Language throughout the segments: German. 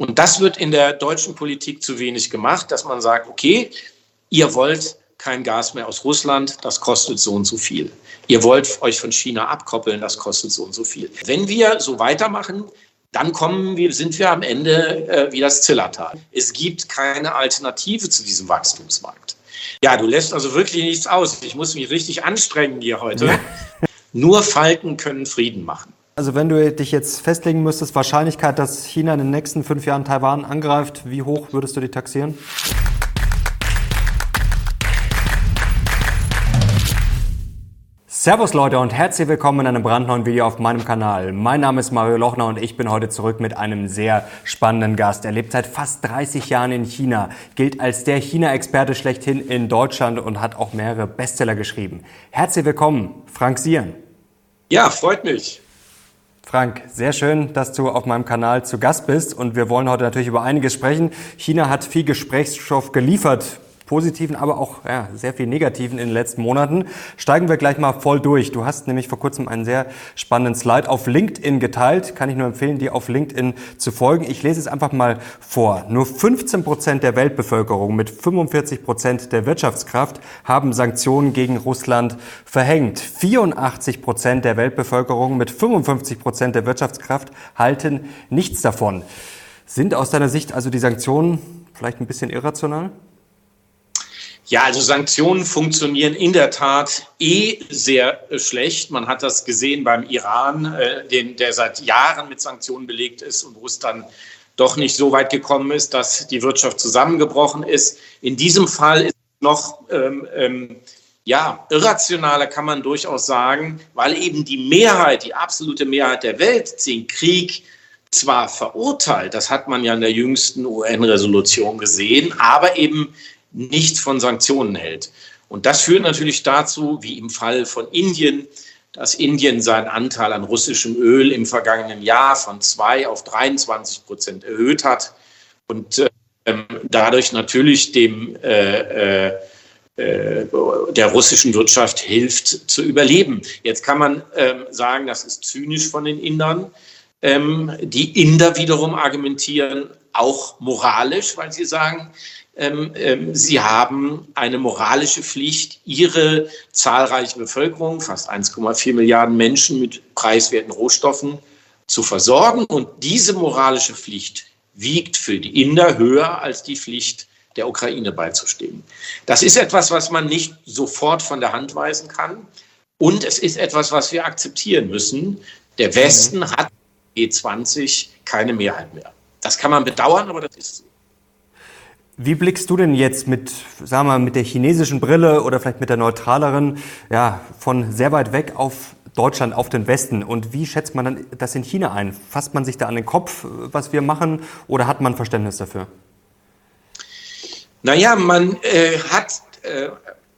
Und das wird in der deutschen Politik zu wenig gemacht, dass man sagt, okay, ihr wollt kein Gas mehr aus Russland, das kostet so und so viel. Ihr wollt euch von China abkoppeln, das kostet so und so viel. Wenn wir so weitermachen, dann kommen wir, sind wir am Ende äh, wie das Zillertal. Es gibt keine Alternative zu diesem Wachstumsmarkt. Ja, du lässt also wirklich nichts aus. Ich muss mich richtig anstrengen hier heute. Ja. Nur Falken können Frieden machen. Also wenn du dich jetzt festlegen müsstest, Wahrscheinlichkeit, dass China in den nächsten fünf Jahren Taiwan angreift, wie hoch würdest du die taxieren? Servus Leute und herzlich willkommen in einem brandneuen Video auf meinem Kanal. Mein Name ist Mario Lochner und ich bin heute zurück mit einem sehr spannenden Gast. Er lebt seit fast 30 Jahren in China, gilt als der China-Experte schlechthin in Deutschland und hat auch mehrere Bestseller geschrieben. Herzlich willkommen, Frank Sieren. Ja, freut mich. Frank, sehr schön, dass du auf meinem Kanal zu Gast bist und wir wollen heute natürlich über einiges sprechen. China hat viel Gesprächsstoff geliefert positiven, aber auch ja, sehr viel negativen in den letzten Monaten. Steigen wir gleich mal voll durch. Du hast nämlich vor kurzem einen sehr spannenden Slide auf LinkedIn geteilt. Kann ich nur empfehlen, dir auf LinkedIn zu folgen. Ich lese es einfach mal vor. Nur 15 Prozent der Weltbevölkerung mit 45 Prozent der Wirtschaftskraft haben Sanktionen gegen Russland verhängt. 84 Prozent der Weltbevölkerung mit 55 Prozent der Wirtschaftskraft halten nichts davon. Sind aus deiner Sicht also die Sanktionen vielleicht ein bisschen irrational? Ja, also Sanktionen funktionieren in der Tat eh sehr schlecht. Man hat das gesehen beim Iran, äh, den, der seit Jahren mit Sanktionen belegt ist und wo es dann doch nicht so weit gekommen ist, dass die Wirtschaft zusammengebrochen ist. In diesem Fall ist es noch ähm, ähm, ja, irrationaler kann man durchaus sagen, weil eben die Mehrheit, die absolute Mehrheit der Welt den Krieg zwar verurteilt, das hat man ja in der jüngsten UN-Resolution gesehen, aber eben nichts von Sanktionen hält. Und das führt natürlich dazu, wie im Fall von Indien, dass Indien seinen Anteil an russischem Öl im vergangenen Jahr von 2 auf 23 Prozent erhöht hat und äh, dadurch natürlich dem, äh, äh, äh, der russischen Wirtschaft hilft zu überleben. Jetzt kann man ähm, sagen, das ist zynisch von den Indern. Ähm, die Inder wiederum argumentieren auch moralisch, weil sie sagen, ähm, ähm, sie haben eine moralische Pflicht, ihre zahlreiche Bevölkerung, fast 1,4 Milliarden Menschen mit preiswerten Rohstoffen zu versorgen. Und diese moralische Pflicht wiegt für die Inder höher als die Pflicht der Ukraine beizustehen. Das ist etwas, was man nicht sofort von der Hand weisen kann. Und es ist etwas, was wir akzeptieren müssen. Der Westen mhm. hat G20 keine Mehrheit mehr. Das kann man bedauern, aber das ist so. Wie blickst du denn jetzt mit, sagen wir mal, mit der chinesischen Brille oder vielleicht mit der neutraleren, ja, von sehr weit weg auf Deutschland, auf den Westen? Und wie schätzt man dann das in China ein? Fasst man sich da an den Kopf, was wir machen, oder hat man Verständnis dafür? Naja, man äh, hat äh,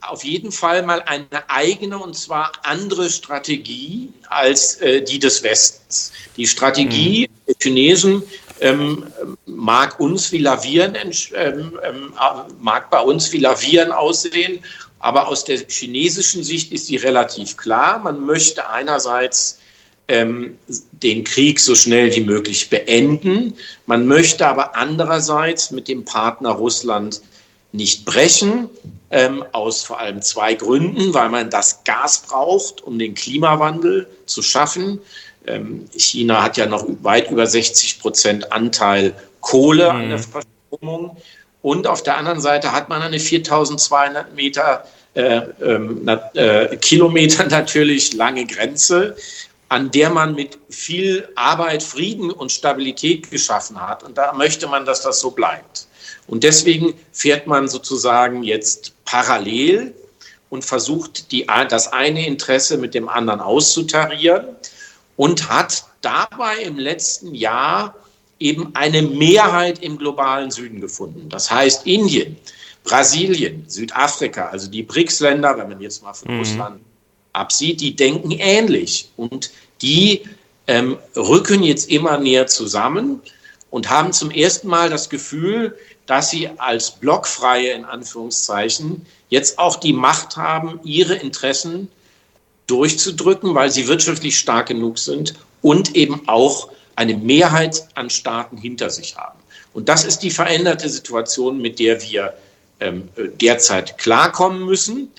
auf jeden Fall mal eine eigene und zwar andere Strategie als äh, die des Westens. Die Strategie mhm. der Chinesen ähm, mag uns wie Lavieren, ähm, ähm, mag bei uns wie Lavieren aussehen, aber aus der chinesischen Sicht ist sie relativ klar. Man möchte einerseits ähm, den Krieg so schnell wie möglich beenden. Man möchte aber andererseits mit dem Partner Russland nicht brechen, ähm, aus vor allem zwei Gründen, weil man das Gas braucht, um den Klimawandel zu schaffen China hat ja noch weit über 60 Prozent Anteil Kohle mhm. an der Verstromung. Und auf der anderen Seite hat man eine 4200 Meter, äh, äh, Kilometer natürlich lange Grenze, an der man mit viel Arbeit Frieden und Stabilität geschaffen hat. Und da möchte man, dass das so bleibt. Und deswegen fährt man sozusagen jetzt parallel und versucht, die, das eine Interesse mit dem anderen auszutarieren und hat dabei im letzten Jahr eben eine Mehrheit im globalen Süden gefunden. Das heißt Indien, Brasilien, Südafrika, also die BRICS-Länder, wenn man jetzt mal von mhm. Russland absieht, die denken ähnlich und die ähm, rücken jetzt immer näher zusammen und haben zum ersten Mal das Gefühl, dass sie als blockfreie in Anführungszeichen jetzt auch die Macht haben, ihre Interessen durchzudrücken, weil sie wirtschaftlich stark genug sind und eben auch eine Mehrheit an Staaten hinter sich haben. Und das ist die veränderte Situation, mit der wir ähm, derzeit klarkommen müssen.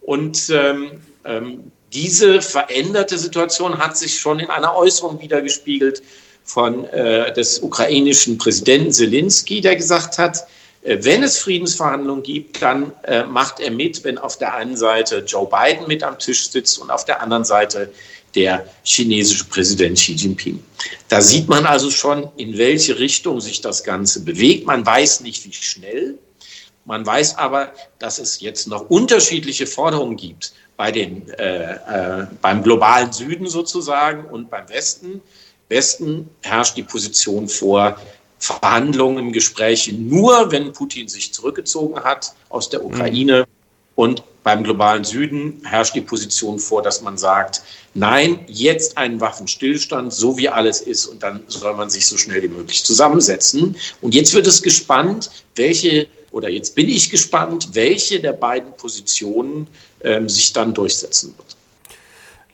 Und ähm, ähm, diese veränderte Situation hat sich schon in einer Äußerung wiedergespiegelt von äh, des ukrainischen Präsidenten Zelensky, der gesagt hat, wenn es Friedensverhandlungen gibt, dann äh, macht er mit, wenn auf der einen Seite Joe Biden mit am Tisch sitzt und auf der anderen Seite der chinesische Präsident Xi Jinping. Da sieht man also schon, in welche Richtung sich das Ganze bewegt. Man weiß nicht, wie schnell. Man weiß aber, dass es jetzt noch unterschiedliche Forderungen gibt bei den, äh, äh, beim globalen Süden sozusagen und beim Westen. Westen herrscht die Position vor, Verhandlungen, Gespräche nur, wenn Putin sich zurückgezogen hat aus der Ukraine. Und beim globalen Süden herrscht die Position vor, dass man sagt, nein, jetzt einen Waffenstillstand, so wie alles ist, und dann soll man sich so schnell wie möglich zusammensetzen. Und jetzt wird es gespannt, welche, oder jetzt bin ich gespannt, welche der beiden Positionen ähm, sich dann durchsetzen wird.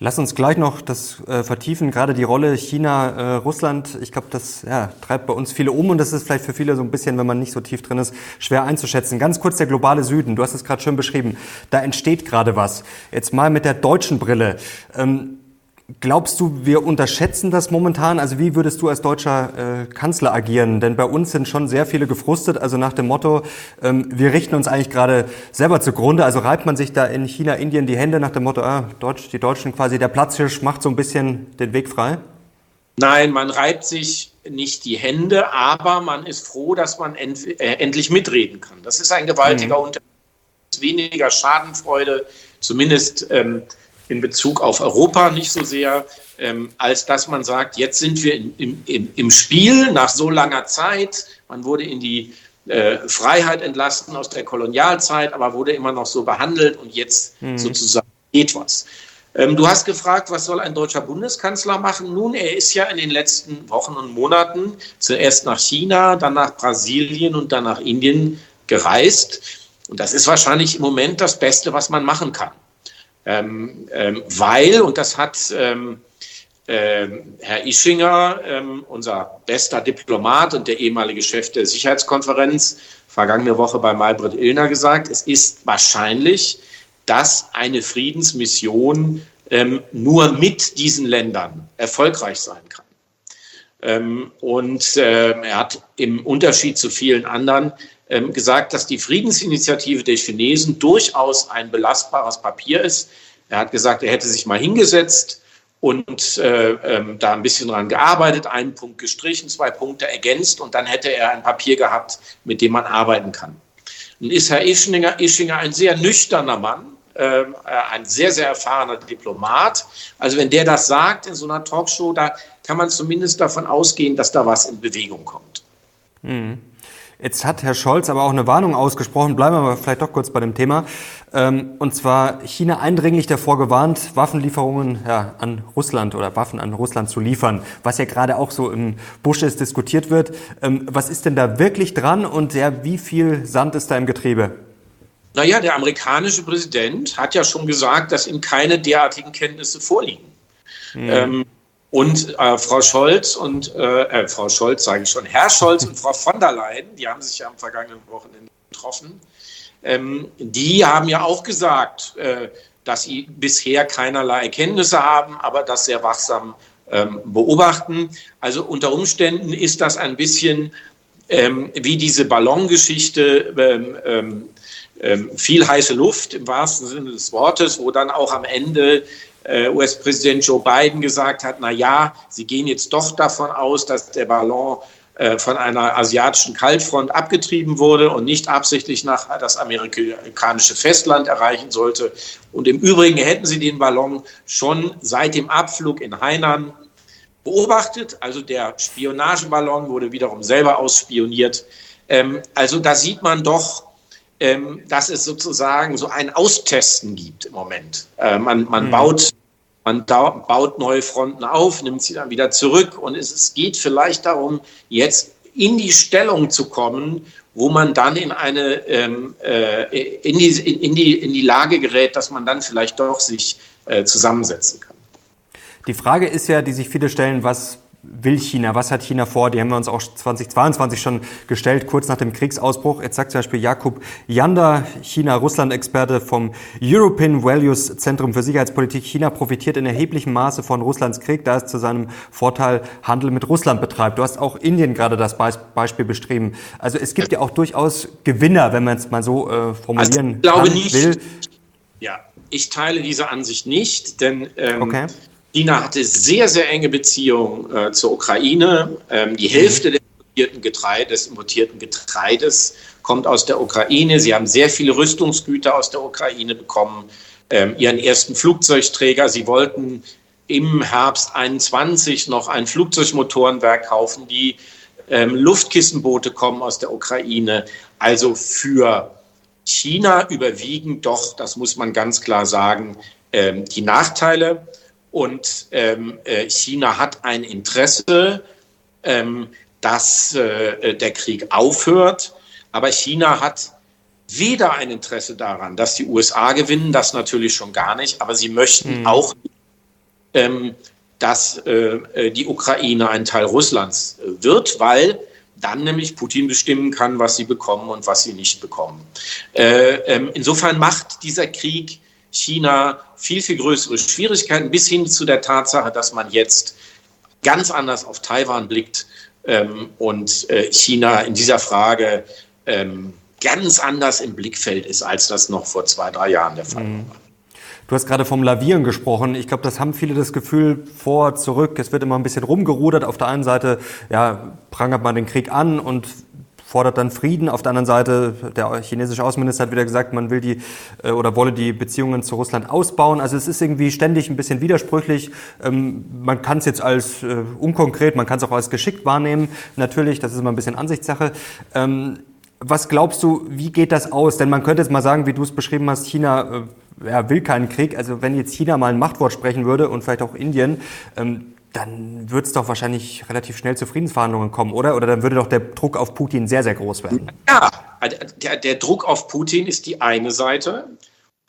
Lass uns gleich noch das äh, vertiefen, gerade die Rolle China, äh, Russland. Ich glaube, das ja, treibt bei uns viele um und das ist vielleicht für viele so ein bisschen, wenn man nicht so tief drin ist, schwer einzuschätzen. Ganz kurz der globale Süden, du hast es gerade schön beschrieben. Da entsteht gerade was. Jetzt mal mit der deutschen Brille. Ähm, Glaubst du, wir unterschätzen das momentan? Also wie würdest du als deutscher äh, Kanzler agieren? Denn bei uns sind schon sehr viele gefrustet, also nach dem Motto, ähm, wir richten uns eigentlich gerade selber zugrunde. Also reibt man sich da in China, Indien die Hände nach dem Motto, ah, Deutsch, die Deutschen quasi, der Platzhirsch macht so ein bisschen den Weg frei? Nein, man reibt sich nicht die Hände, aber man ist froh, dass man end, äh, endlich mitreden kann. Das ist ein gewaltiger mhm. Unterschied. Weniger Schadenfreude, zumindest ähm, in Bezug auf Europa nicht so sehr, ähm, als dass man sagt, jetzt sind wir im, im, im Spiel nach so langer Zeit. Man wurde in die äh, Freiheit entlassen aus der Kolonialzeit, aber wurde immer noch so behandelt und jetzt mhm. sozusagen geht was. Ähm, du hast gefragt, was soll ein deutscher Bundeskanzler machen? Nun, er ist ja in den letzten Wochen und Monaten zuerst nach China, dann nach Brasilien und dann nach Indien gereist. Und das ist wahrscheinlich im Moment das Beste, was man machen kann. Ähm, ähm, weil, und das hat ähm, äh, Herr Ischinger, ähm, unser bester Diplomat und der ehemalige Chef der Sicherheitskonferenz, vergangene Woche bei Malbrit Illner gesagt, es ist wahrscheinlich, dass eine Friedensmission ähm, nur mit diesen Ländern erfolgreich sein kann. Ähm, und er hat im Unterschied zu vielen anderen gesagt, dass die Friedensinitiative der Chinesen durchaus ein belastbares Papier ist. Er hat gesagt, er hätte sich mal hingesetzt und äh, ähm, da ein bisschen dran gearbeitet, einen Punkt gestrichen, zwei Punkte ergänzt und dann hätte er ein Papier gehabt, mit dem man arbeiten kann. Nun ist Herr Ischinger, Ischinger ein sehr nüchterner Mann, äh, ein sehr, sehr erfahrener Diplomat. Also wenn der das sagt in so einer Talkshow, da kann man zumindest davon ausgehen, dass da was in Bewegung kommt. Mhm. Jetzt hat Herr Scholz aber auch eine Warnung ausgesprochen, bleiben wir aber vielleicht doch kurz bei dem Thema. Ähm, und zwar China eindringlich davor gewarnt, Waffenlieferungen ja, an Russland oder Waffen an Russland zu liefern, was ja gerade auch so im Busch ist, diskutiert wird. Ähm, was ist denn da wirklich dran und ja, wie viel Sand ist da im Getriebe? Naja, der amerikanische Präsident hat ja schon gesagt, dass ihm keine derartigen Kenntnisse vorliegen. Mhm. Ähm, und äh, Frau Scholz und äh, äh, Frau Scholz sage ich schon, Herr Scholz und Frau von der Leyen, die haben sich ja am vergangenen Wochenende getroffen, ähm, die haben ja auch gesagt, äh, dass sie bisher keinerlei Erkenntnisse haben, aber das sehr wachsam ähm, beobachten. Also unter Umständen ist das ein bisschen ähm, wie diese Ballongeschichte, ähm, ähm, viel heiße Luft im wahrsten Sinne des Wortes, wo dann auch am Ende äh, US-Präsident Joe Biden gesagt hat, na ja, sie gehen jetzt doch davon aus, dass der Ballon äh, von einer asiatischen Kaltfront abgetrieben wurde und nicht absichtlich nach das amerikanische Festland erreichen sollte. Und im Übrigen hätten sie den Ballon schon seit dem Abflug in Hainan beobachtet. Also der Spionageballon wurde wiederum selber ausspioniert. Ähm, also da sieht man doch, ähm, dass es sozusagen so ein Austesten gibt im Moment. Äh, man man mhm. baut man baut neue Fronten auf, nimmt sie dann wieder zurück und es, es geht vielleicht darum, jetzt in die Stellung zu kommen, wo man dann in eine ähm, äh, in, die, in, die, in die Lage gerät, dass man dann vielleicht doch sich äh, zusammensetzen kann. Die Frage ist ja, die sich viele stellen, was will China? Was hat China vor? Die haben wir uns auch 2022 schon gestellt, kurz nach dem Kriegsausbruch. Jetzt sagt zum Beispiel Jakub Janda, China-Russland-Experte vom European Values Zentrum für Sicherheitspolitik. China profitiert in erheblichem Maße von Russlands Krieg, da es zu seinem Vorteil Handel mit Russland betreibt. Du hast auch Indien gerade das Beispiel beschrieben. Also es gibt ja auch durchaus Gewinner, wenn man es mal so äh, formulieren also ich glaube kann, nicht, will. Ja, ich teile diese Ansicht nicht, denn ähm, okay. China hatte sehr, sehr enge Beziehungen äh, zur Ukraine. Ähm, die Hälfte des importierten Getreides, importierten Getreides kommt aus der Ukraine. Sie haben sehr viele Rüstungsgüter aus der Ukraine bekommen, ähm, ihren ersten Flugzeugträger. Sie wollten im Herbst 21 noch ein Flugzeugmotorenwerk kaufen. Die ähm, Luftkissenboote kommen aus der Ukraine. Also für China überwiegen doch, das muss man ganz klar sagen, ähm, die Nachteile. Und ähm, äh, China hat ein Interesse, ähm, dass äh, der Krieg aufhört. Aber China hat weder ein Interesse daran, dass die USA gewinnen, das natürlich schon gar nicht, aber sie möchten mhm. auch, ähm, dass äh, äh, die Ukraine ein Teil Russlands äh, wird, weil dann nämlich Putin bestimmen kann, was sie bekommen und was sie nicht bekommen. Äh, ähm, insofern macht dieser Krieg China viel, viel größere Schwierigkeiten, bis hin zu der Tatsache, dass man jetzt ganz anders auf Taiwan blickt ähm, und äh, China in dieser Frage ähm, ganz anders im Blickfeld ist, als das noch vor zwei, drei Jahren der Fall mhm. war. Du hast gerade vom Lavieren gesprochen. Ich glaube, das haben viele das Gefühl vor, zurück. Es wird immer ein bisschen rumgerudert. Auf der einen Seite ja, prangert man den Krieg an und fordert dann Frieden. Auf der anderen Seite, der chinesische Außenminister hat wieder gesagt, man will die äh, oder wolle die Beziehungen zu Russland ausbauen. Also es ist irgendwie ständig ein bisschen widersprüchlich. Ähm, man kann es jetzt als äh, unkonkret, man kann es auch als geschickt wahrnehmen. Natürlich, das ist immer ein bisschen Ansichtssache. Ähm, was glaubst du, wie geht das aus? Denn man könnte jetzt mal sagen, wie du es beschrieben hast, China äh, ja, will keinen Krieg. Also wenn jetzt China mal ein Machtwort sprechen würde und vielleicht auch Indien, ähm, dann wird es doch wahrscheinlich relativ schnell zu Friedensverhandlungen kommen, oder? Oder dann würde doch der Druck auf Putin sehr, sehr groß werden. Ja, der, der Druck auf Putin ist die eine Seite.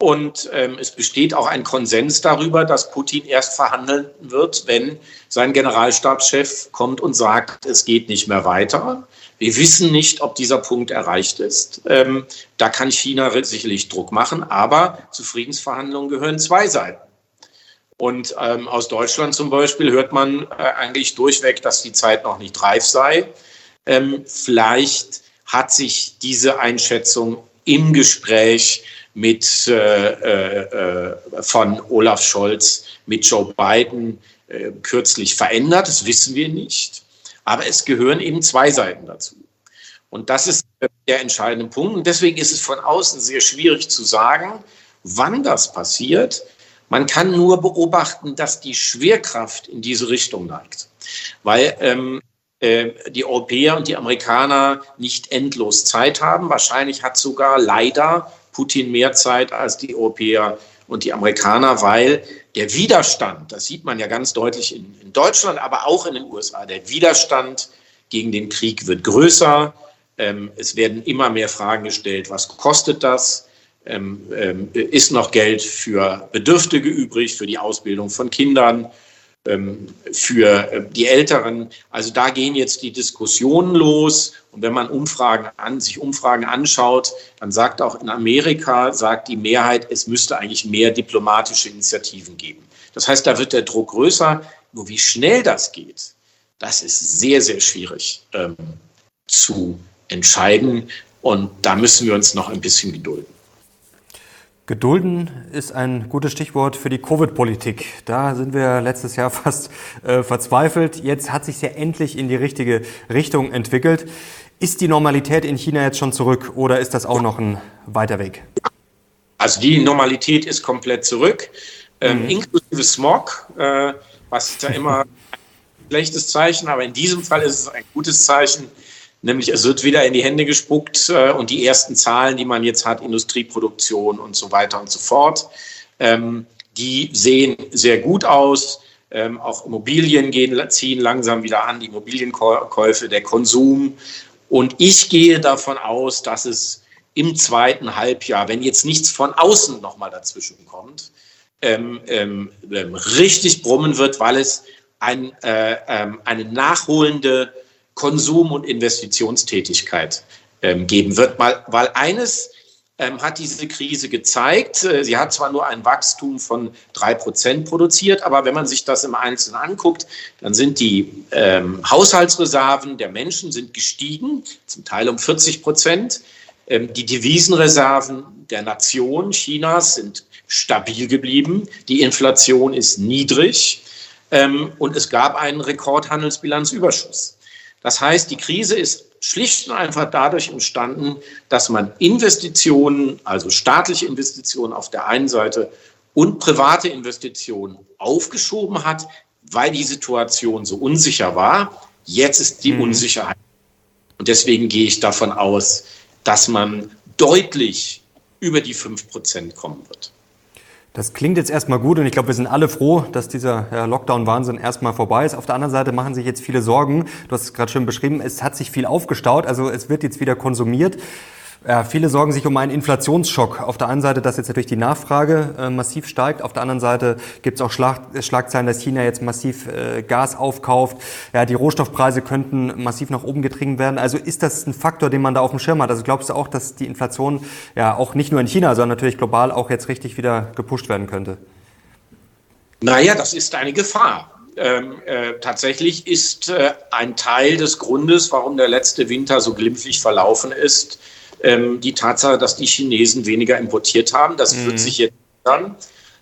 Und ähm, es besteht auch ein Konsens darüber, dass Putin erst verhandeln wird, wenn sein Generalstabschef kommt und sagt, es geht nicht mehr weiter. Wir wissen nicht, ob dieser Punkt erreicht ist. Ähm, da kann China sicherlich Druck machen, aber zu Friedensverhandlungen gehören zwei Seiten. Und ähm, aus Deutschland zum Beispiel hört man äh, eigentlich durchweg, dass die Zeit noch nicht reif sei. Ähm, vielleicht hat sich diese Einschätzung im Gespräch mit, äh, äh, von Olaf Scholz mit Joe Biden äh, kürzlich verändert. Das wissen wir nicht. Aber es gehören eben zwei Seiten dazu. Und das ist der entscheidende Punkt. Und deswegen ist es von außen sehr schwierig zu sagen, wann das passiert. Man kann nur beobachten, dass die Schwerkraft in diese Richtung neigt, weil ähm, äh, die Europäer und die Amerikaner nicht endlos Zeit haben. Wahrscheinlich hat sogar leider Putin mehr Zeit als die Europäer und die Amerikaner, weil der Widerstand, das sieht man ja ganz deutlich in, in Deutschland, aber auch in den USA, der Widerstand gegen den Krieg wird größer. Ähm, es werden immer mehr Fragen gestellt, was kostet das? Ähm, ähm, ist noch Geld für Bedürftige übrig, für die Ausbildung von Kindern, ähm, für die Älteren. Also da gehen jetzt die Diskussionen los. Und wenn man Umfragen an, sich Umfragen anschaut, dann sagt auch in Amerika, sagt die Mehrheit, es müsste eigentlich mehr diplomatische Initiativen geben. Das heißt, da wird der Druck größer. Nur wie schnell das geht, das ist sehr, sehr schwierig ähm, zu entscheiden. Und da müssen wir uns noch ein bisschen gedulden. Gedulden ist ein gutes Stichwort für die Covid-Politik. Da sind wir letztes Jahr fast äh, verzweifelt. Jetzt hat sich ja endlich in die richtige Richtung entwickelt. Ist die Normalität in China jetzt schon zurück oder ist das auch noch ein weiter Weg? Also die Normalität ist komplett zurück, ähm, mhm. inklusive Smog, äh, was ja immer ein schlechtes Zeichen, aber in diesem Fall ist es ein gutes Zeichen Nämlich es wird wieder in die Hände gespuckt äh, und die ersten Zahlen, die man jetzt hat, Industrieproduktion und so weiter und so fort, ähm, die sehen sehr gut aus. Ähm, auch Immobilien gehen, ziehen langsam wieder an, die Immobilienkäufe, der Konsum. Und ich gehe davon aus, dass es im zweiten Halbjahr, wenn jetzt nichts von außen nochmal dazwischen kommt, ähm, ähm, ähm, richtig brummen wird, weil es ein, äh, ähm, eine nachholende Konsum- und Investitionstätigkeit ähm, geben wird, weil, weil eines ähm, hat diese Krise gezeigt. Äh, sie hat zwar nur ein Wachstum von drei Prozent produziert, aber wenn man sich das im Einzelnen anguckt, dann sind die ähm, Haushaltsreserven der Menschen sind gestiegen, zum Teil um 40 Prozent. Ähm, die Devisenreserven der Nation Chinas sind stabil geblieben. Die Inflation ist niedrig ähm, und es gab einen Rekordhandelsbilanzüberschuss. Das heißt, die Krise ist schlicht und einfach dadurch entstanden, dass man Investitionen, also staatliche Investitionen auf der einen Seite und private Investitionen aufgeschoben hat, weil die Situation so unsicher war. Jetzt ist die mhm. Unsicherheit. Und deswegen gehe ich davon aus, dass man deutlich über die 5% kommen wird. Das klingt jetzt erstmal gut und ich glaube, wir sind alle froh, dass dieser Lockdown-Wahnsinn erstmal vorbei ist. Auf der anderen Seite machen sich jetzt viele Sorgen. Du hast es gerade schön beschrieben, es hat sich viel aufgestaut, also es wird jetzt wieder konsumiert. Ja, viele sorgen sich um einen Inflationsschock. Auf der einen Seite, dass jetzt natürlich die Nachfrage äh, massiv steigt. Auf der anderen Seite gibt es auch Schlag, Schlagzeilen, dass China jetzt massiv äh, Gas aufkauft. Ja, die Rohstoffpreise könnten massiv nach oben getrieben werden. Also ist das ein Faktor, den man da auf dem Schirm hat? Also glaubst du auch, dass die Inflation ja auch nicht nur in China, sondern natürlich global auch jetzt richtig wieder gepusht werden könnte? Naja, das ist eine Gefahr. Ähm, äh, tatsächlich ist äh, ein Teil des Grundes, warum der letzte Winter so glimpflich verlaufen ist, ähm, die Tatsache, dass die Chinesen weniger importiert haben. Das mhm. wird sich jetzt ändern.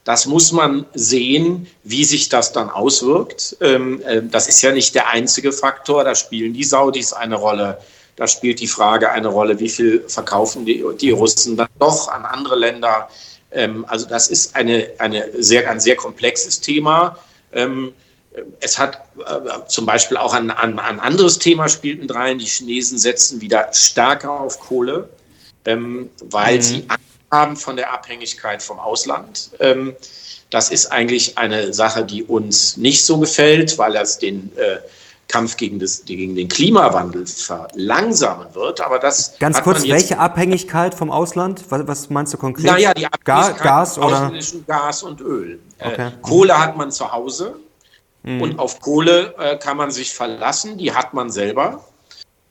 Das muss man sehen, wie sich das dann auswirkt. Ähm, äh, das ist ja nicht der einzige Faktor. Da spielen die Saudis eine Rolle. Da spielt die Frage eine Rolle, wie viel verkaufen die, die Russen dann doch an andere Länder. Ähm, also das ist eine, eine sehr, ein sehr komplexes Thema. Ähm, es hat äh, zum Beispiel auch ein, ein, ein, anderes Thema spielt mit rein. Die Chinesen setzen wieder stärker auf Kohle, ähm, weil mhm. sie Angst haben von der Abhängigkeit vom Ausland. Ähm, das ist eigentlich eine Sache, die uns nicht so gefällt, weil das den äh, Kampf gegen, das, gegen den Klimawandel verlangsamen wird. Aber das ganz kurz, welche Abhängigkeit vom Ausland? Was, was, meinst du konkret? Naja, die Abhängigkeit Gas, oder? Gas und Öl. Äh, okay. Äh, Kohle hat man zu Hause. Mhm. Und auf Kohle äh, kann man sich verlassen, die hat man selber.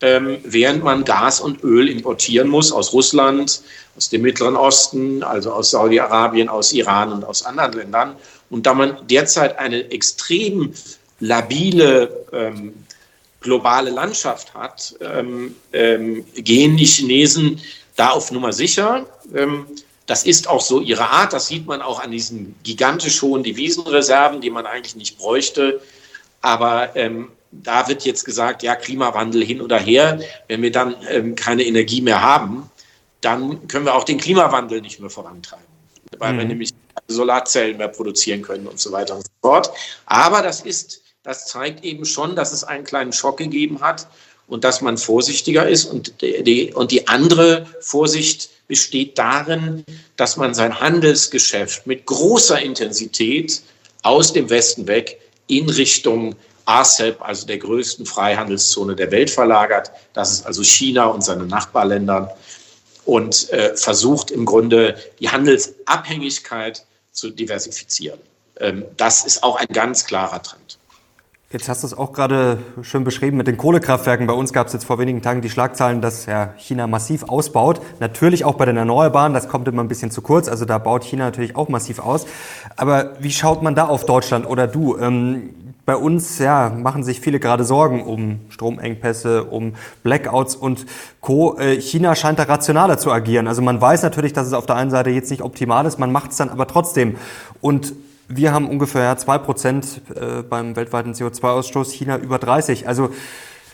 Ähm, während man Gas und Öl importieren muss aus Russland, aus dem Mittleren Osten, also aus Saudi-Arabien, aus Iran und aus anderen Ländern. Und da man derzeit eine extrem labile ähm, globale Landschaft hat, ähm, ähm gehen die Chinesen da auf Nummer sicher. Das ist auch so ihre Art. Das sieht man auch an diesen gigantisch hohen Devisenreserven, die man eigentlich nicht bräuchte. Aber ähm, da wird jetzt gesagt, ja, Klimawandel hin oder her. Wenn wir dann ähm, keine Energie mehr haben, dann können wir auch den Klimawandel nicht mehr vorantreiben, weil mhm. wir nämlich Solarzellen mehr produzieren können und so weiter und so fort. Aber das ist, das zeigt eben schon, dass es einen kleinen Schock gegeben hat und dass man vorsichtiger ist. Und die, und die andere Vorsicht besteht darin, dass man sein Handelsgeschäft mit großer Intensität aus dem Westen weg in Richtung ASEP, also der größten Freihandelszone der Welt, verlagert. Das ist also China und seine Nachbarländer. Und äh, versucht im Grunde die Handelsabhängigkeit zu diversifizieren. Ähm, das ist auch ein ganz klarer Trend. Jetzt hast du es auch gerade schön beschrieben mit den Kohlekraftwerken. Bei uns gab es jetzt vor wenigen Tagen die Schlagzeilen, dass ja, China massiv ausbaut. Natürlich auch bei den Erneuerbaren, das kommt immer ein bisschen zu kurz. Also da baut China natürlich auch massiv aus. Aber wie schaut man da auf Deutschland oder du? Ähm, bei uns ja, machen sich viele gerade Sorgen um Stromengpässe, um Blackouts und Co. Äh, China scheint da rationaler zu agieren. Also man weiß natürlich, dass es auf der einen Seite jetzt nicht optimal ist, man macht es dann aber trotzdem. Und wir haben ungefähr zwei Prozent äh, beim weltweiten CO2-Ausstoß, China über 30. Also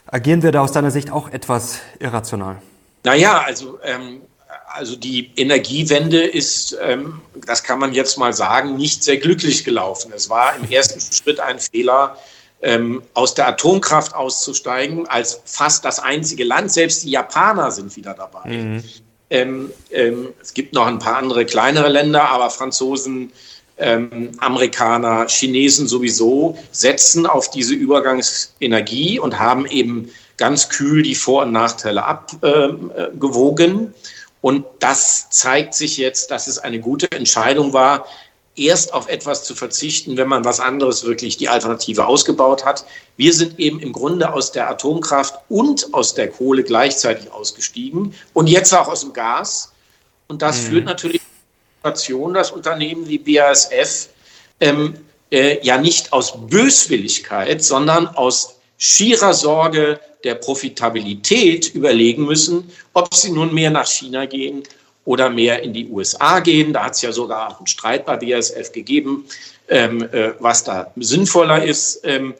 agieren wir da aus deiner Sicht auch etwas irrational? Naja, also, ähm, also die Energiewende ist, ähm, das kann man jetzt mal sagen, nicht sehr glücklich gelaufen. Es war im ersten Schritt ein Fehler, ähm, aus der Atomkraft auszusteigen, als fast das einzige Land. Selbst die Japaner sind wieder dabei. Mhm. Ähm, ähm, es gibt noch ein paar andere kleinere Länder, aber Franzosen, ähm, Amerikaner, Chinesen sowieso setzen auf diese Übergangsenergie und haben eben ganz kühl die Vor- und Nachteile abgewogen. und das zeigt sich jetzt, dass es eine gute Entscheidung war, erst auf etwas zu verzichten, wenn man was anderes wirklich die Alternative ausgebaut hat. Wir sind eben im Grunde aus der Atomkraft und aus der Kohle gleichzeitig ausgestiegen und jetzt auch aus dem Gas. Und das mhm. führt natürlich Situation, dass Unternehmen wie BASF ähm, äh, ja nicht aus Böswilligkeit, sondern aus schierer Sorge der Profitabilität überlegen müssen, ob sie nun mehr nach China gehen oder mehr in die USA gehen. Da hat es ja sogar einen Streit bei BASF gegeben, ähm, äh, was da sinnvoller ist. Ähm,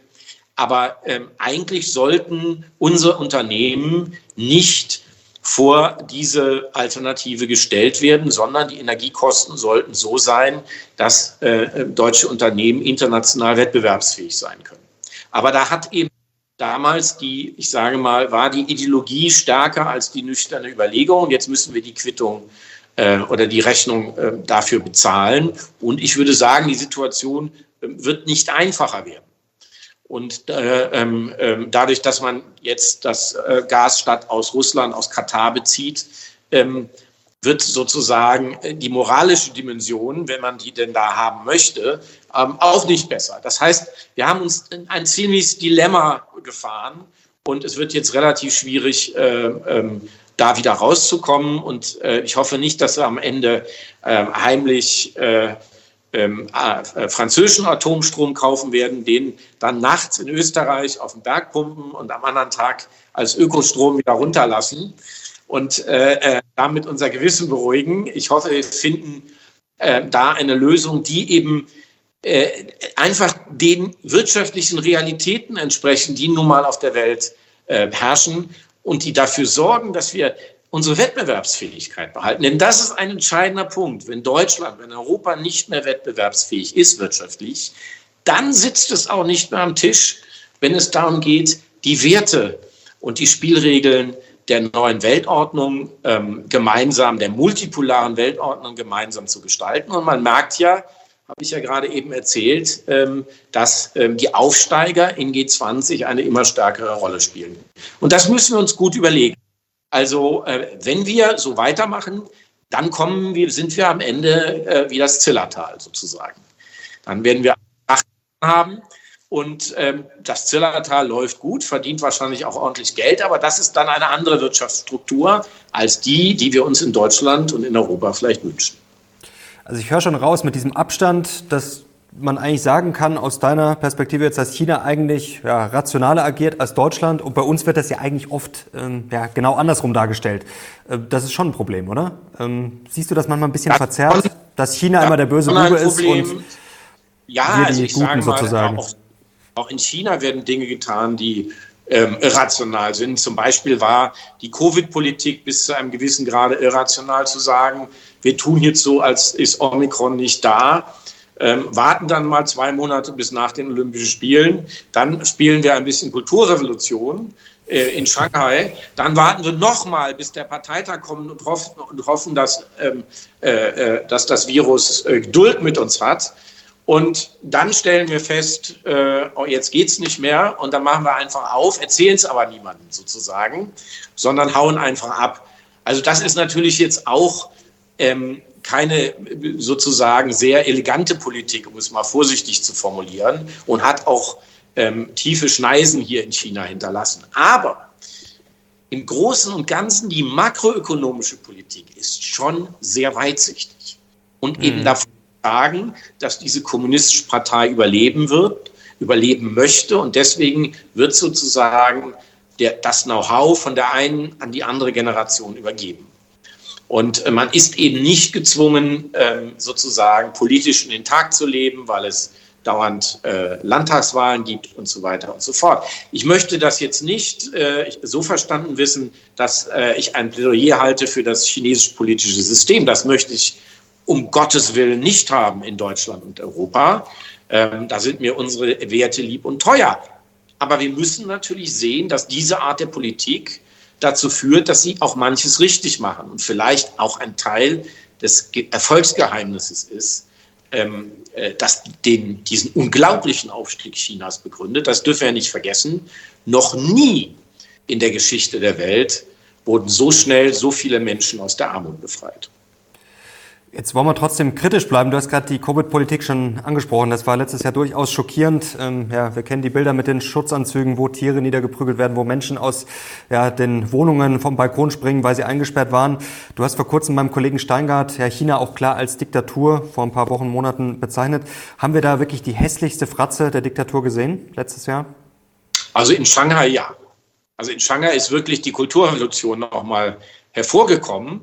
aber ähm, eigentlich sollten unsere Unternehmen nicht vor diese Alternative gestellt werden, sondern die Energiekosten sollten so sein, dass äh, deutsche Unternehmen international wettbewerbsfähig sein können. Aber da hat eben damals die, ich sage mal, war die Ideologie stärker als die nüchterne Überlegung. Jetzt müssen wir die Quittung äh, oder die Rechnung äh, dafür bezahlen. Und ich würde sagen, die Situation äh, wird nicht einfacher werden. Und äh, ähm, dadurch, dass man jetzt das äh, Gas statt aus Russland, aus Katar bezieht, ähm, wird sozusagen äh, die moralische Dimension, wenn man die denn da haben möchte, ähm, auch nicht besser. Das heißt, wir haben uns in ein ziemliches Dilemma gefahren und es wird jetzt relativ schwierig, äh, da wieder rauszukommen. Und äh, ich hoffe nicht, dass wir am Ende äh, heimlich äh, ähm, äh, französischen Atomstrom kaufen werden, den dann nachts in Österreich auf den Berg pumpen und am anderen Tag als Ökostrom wieder runterlassen und äh, äh, damit unser Gewissen beruhigen. Ich hoffe, wir finden äh, da eine Lösung, die eben äh, einfach den wirtschaftlichen Realitäten entsprechen, die nun mal auf der Welt äh, herrschen und die dafür sorgen, dass wir unsere Wettbewerbsfähigkeit behalten. Denn das ist ein entscheidender Punkt. Wenn Deutschland, wenn Europa nicht mehr wettbewerbsfähig ist wirtschaftlich, dann sitzt es auch nicht mehr am Tisch, wenn es darum geht, die Werte und die Spielregeln der neuen Weltordnung ähm, gemeinsam, der multipolaren Weltordnung gemeinsam zu gestalten. Und man merkt ja, habe ich ja gerade eben erzählt, ähm, dass ähm, die Aufsteiger in G20 eine immer stärkere Rolle spielen. Und das müssen wir uns gut überlegen. Also äh, wenn wir so weitermachen, dann kommen wir, sind wir am Ende äh, wie das Zillertal sozusagen. Dann werden wir acht haben und ähm, das Zillertal läuft gut, verdient wahrscheinlich auch ordentlich Geld, aber das ist dann eine andere Wirtschaftsstruktur als die, die wir uns in Deutschland und in Europa vielleicht wünschen. Also ich höre schon raus mit diesem Abstand, dass man eigentlich sagen kann, aus deiner Perspektive jetzt, dass China eigentlich ja, rationaler agiert als Deutschland und bei uns wird das ja eigentlich oft ähm, ja, genau andersrum dargestellt. Äh, das ist schon ein Problem, oder? Ähm, siehst du das manchmal ein bisschen das verzerrt, dass China ja, immer der böse Bube ist und ja, wir also die Guten mal, sozusagen? Auch, auch, in China werden Dinge getan, die ähm, irrational sind. Zum Beispiel war die Covid-Politik bis zu einem gewissen Grade irrational zu sagen, wir tun jetzt so, als ist Omikron nicht da ähm, warten dann mal zwei Monate bis nach den Olympischen Spielen. Dann spielen wir ein bisschen Kulturrevolution äh, in Shanghai. Dann warten wir noch mal, bis der Parteitag kommt und hoffen, und hoffen dass, ähm, äh, äh, dass das Virus äh, Geduld mit uns hat. Und dann stellen wir fest, äh, oh, jetzt geht's nicht mehr und dann machen wir einfach auf, erzählen es aber niemandem sozusagen, sondern hauen einfach ab. Also das ist natürlich jetzt auch ähm, keine sozusagen sehr elegante Politik, um es mal vorsichtig zu formulieren, und hat auch ähm, tiefe Schneisen hier in China hinterlassen. Aber im Großen und Ganzen die makroökonomische Politik ist schon sehr weitsichtig und mhm. eben davon sagen, dass diese kommunistische Partei überleben wird, überleben möchte und deswegen wird sozusagen der, das Know-how von der einen an die andere Generation übergeben. Und äh, man ist eben nicht gezwungen, ähm, sozusagen politisch in den Tag zu leben, weil es dauernd äh, Landtagswahlen gibt und so weiter und so fort. Ich möchte das jetzt nicht äh, so verstanden wissen, dass ich ein Plädoyer halte für das chinesische politische System. Das möchte ich um Gottes Willen nicht haben in Deutschland und Europa. Ähm, da sind mir unsere Werte lieb und teuer. Aber wir müssen natürlich sehen, dass diese Art der Politik dazu führt, dass sie auch manches richtig machen und vielleicht auch ein Teil des Erfolgsgeheimnisses ist, ähm, äh, das den, diesen unglaublichen Aufstieg Chinas begründet. Das dürfen wir nicht vergessen. Noch nie in der Geschichte der Welt wurden so schnell so viele Menschen aus der Armut befreit. Jetzt wollen wir trotzdem kritisch bleiben. Du hast gerade die Covid-Politik schon angesprochen. Das war letztes Jahr durchaus schockierend. Ähm, ja, wir kennen die Bilder mit den Schutzanzügen, wo Tiere niedergeprügelt werden, wo Menschen aus ja, den Wohnungen vom Balkon springen, weil sie eingesperrt waren. Du hast vor kurzem beim Kollegen Steingart ja, China auch klar als Diktatur vor ein paar Wochen, Monaten bezeichnet. Haben wir da wirklich die hässlichste Fratze der Diktatur gesehen letztes Jahr? Also in Shanghai ja. Also in Shanghai ist wirklich die Kulturrevolution nochmal hervorgekommen.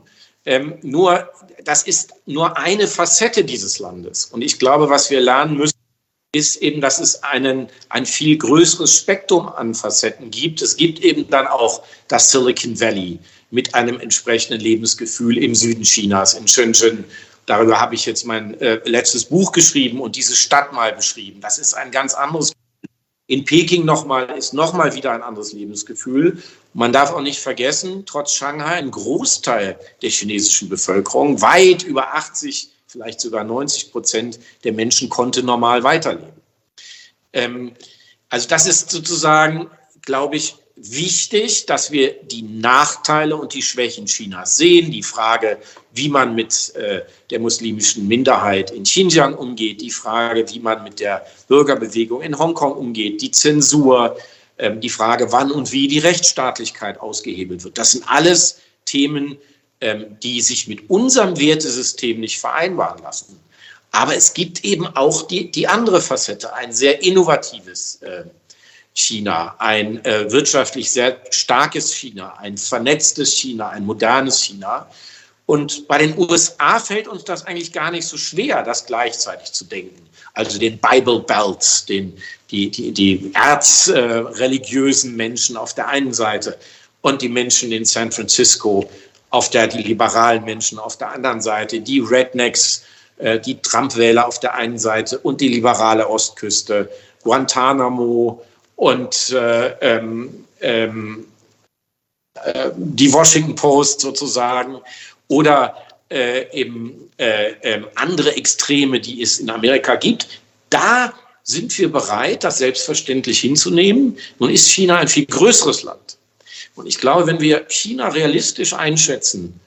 Ähm, nur, das ist nur eine Facette dieses Landes. Und ich glaube, was wir lernen müssen, ist eben, dass es einen, ein viel größeres Spektrum an Facetten gibt. Es gibt eben dann auch das Silicon Valley mit einem entsprechenden Lebensgefühl im Süden Chinas, in Shenzhen. Darüber habe ich jetzt mein äh, letztes Buch geschrieben und diese Stadt mal beschrieben. Das ist ein ganz anderes in Peking nochmal ist nochmal wieder ein anderes Lebensgefühl. Man darf auch nicht vergessen, trotz Shanghai, ein Großteil der chinesischen Bevölkerung, weit über 80, vielleicht sogar 90 Prozent der Menschen konnte normal weiterleben. Ähm, also das ist sozusagen, glaube ich, wichtig, dass wir die Nachteile und die Schwächen Chinas sehen. Die Frage, wie man mit äh, der muslimischen Minderheit in Xinjiang umgeht, die Frage, wie man mit der Bürgerbewegung in Hongkong umgeht, die Zensur, äh, die Frage, wann und wie die Rechtsstaatlichkeit ausgehebelt wird. Das sind alles Themen, äh, die sich mit unserem Wertesystem nicht vereinbaren lassen. Aber es gibt eben auch die, die andere Facette, ein sehr innovatives äh, China, ein äh, wirtschaftlich sehr starkes China, ein vernetztes China, ein modernes China. Und bei den USA fällt uns das eigentlich gar nicht so schwer, das gleichzeitig zu denken. Also den Bible Belt, den, die, die, die erzreligiösen äh, Menschen auf der einen Seite und die Menschen in San Francisco auf der, die liberalen Menschen auf der anderen Seite, die Rednecks, äh, die Trump-Wähler auf der einen Seite und die liberale Ostküste, Guantanamo, und äh, ähm, ähm, äh, die Washington Post sozusagen oder äh, eben äh, ähm, andere Extreme, die es in Amerika gibt, da sind wir bereit, das selbstverständlich hinzunehmen. Nun ist China ein viel größeres Land. Und ich glaube, wenn wir China realistisch einschätzen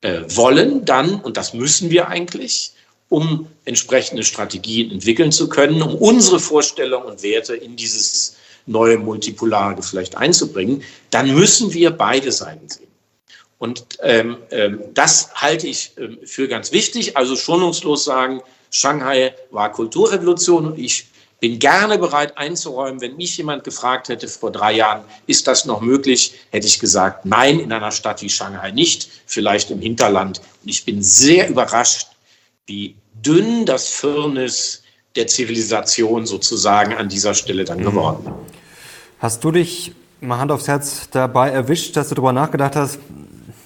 äh, wollen, dann, und das müssen wir eigentlich, um entsprechende Strategien entwickeln zu können, um unsere Vorstellungen und Werte in dieses neue Multipolare vielleicht einzubringen, dann müssen wir beide Seiten sehen. Und ähm, ähm, das halte ich ähm, für ganz wichtig. Also schonungslos sagen, Shanghai war Kulturrevolution und ich bin gerne bereit einzuräumen, wenn mich jemand gefragt hätte vor drei Jahren, ist das noch möglich, hätte ich gesagt, nein, in einer Stadt wie Shanghai nicht, vielleicht im Hinterland. Und ich bin sehr überrascht, wie dünn das Firnis der Zivilisation sozusagen an dieser Stelle dann geworden. Hast du dich mal Hand aufs Herz dabei erwischt, dass du darüber nachgedacht hast,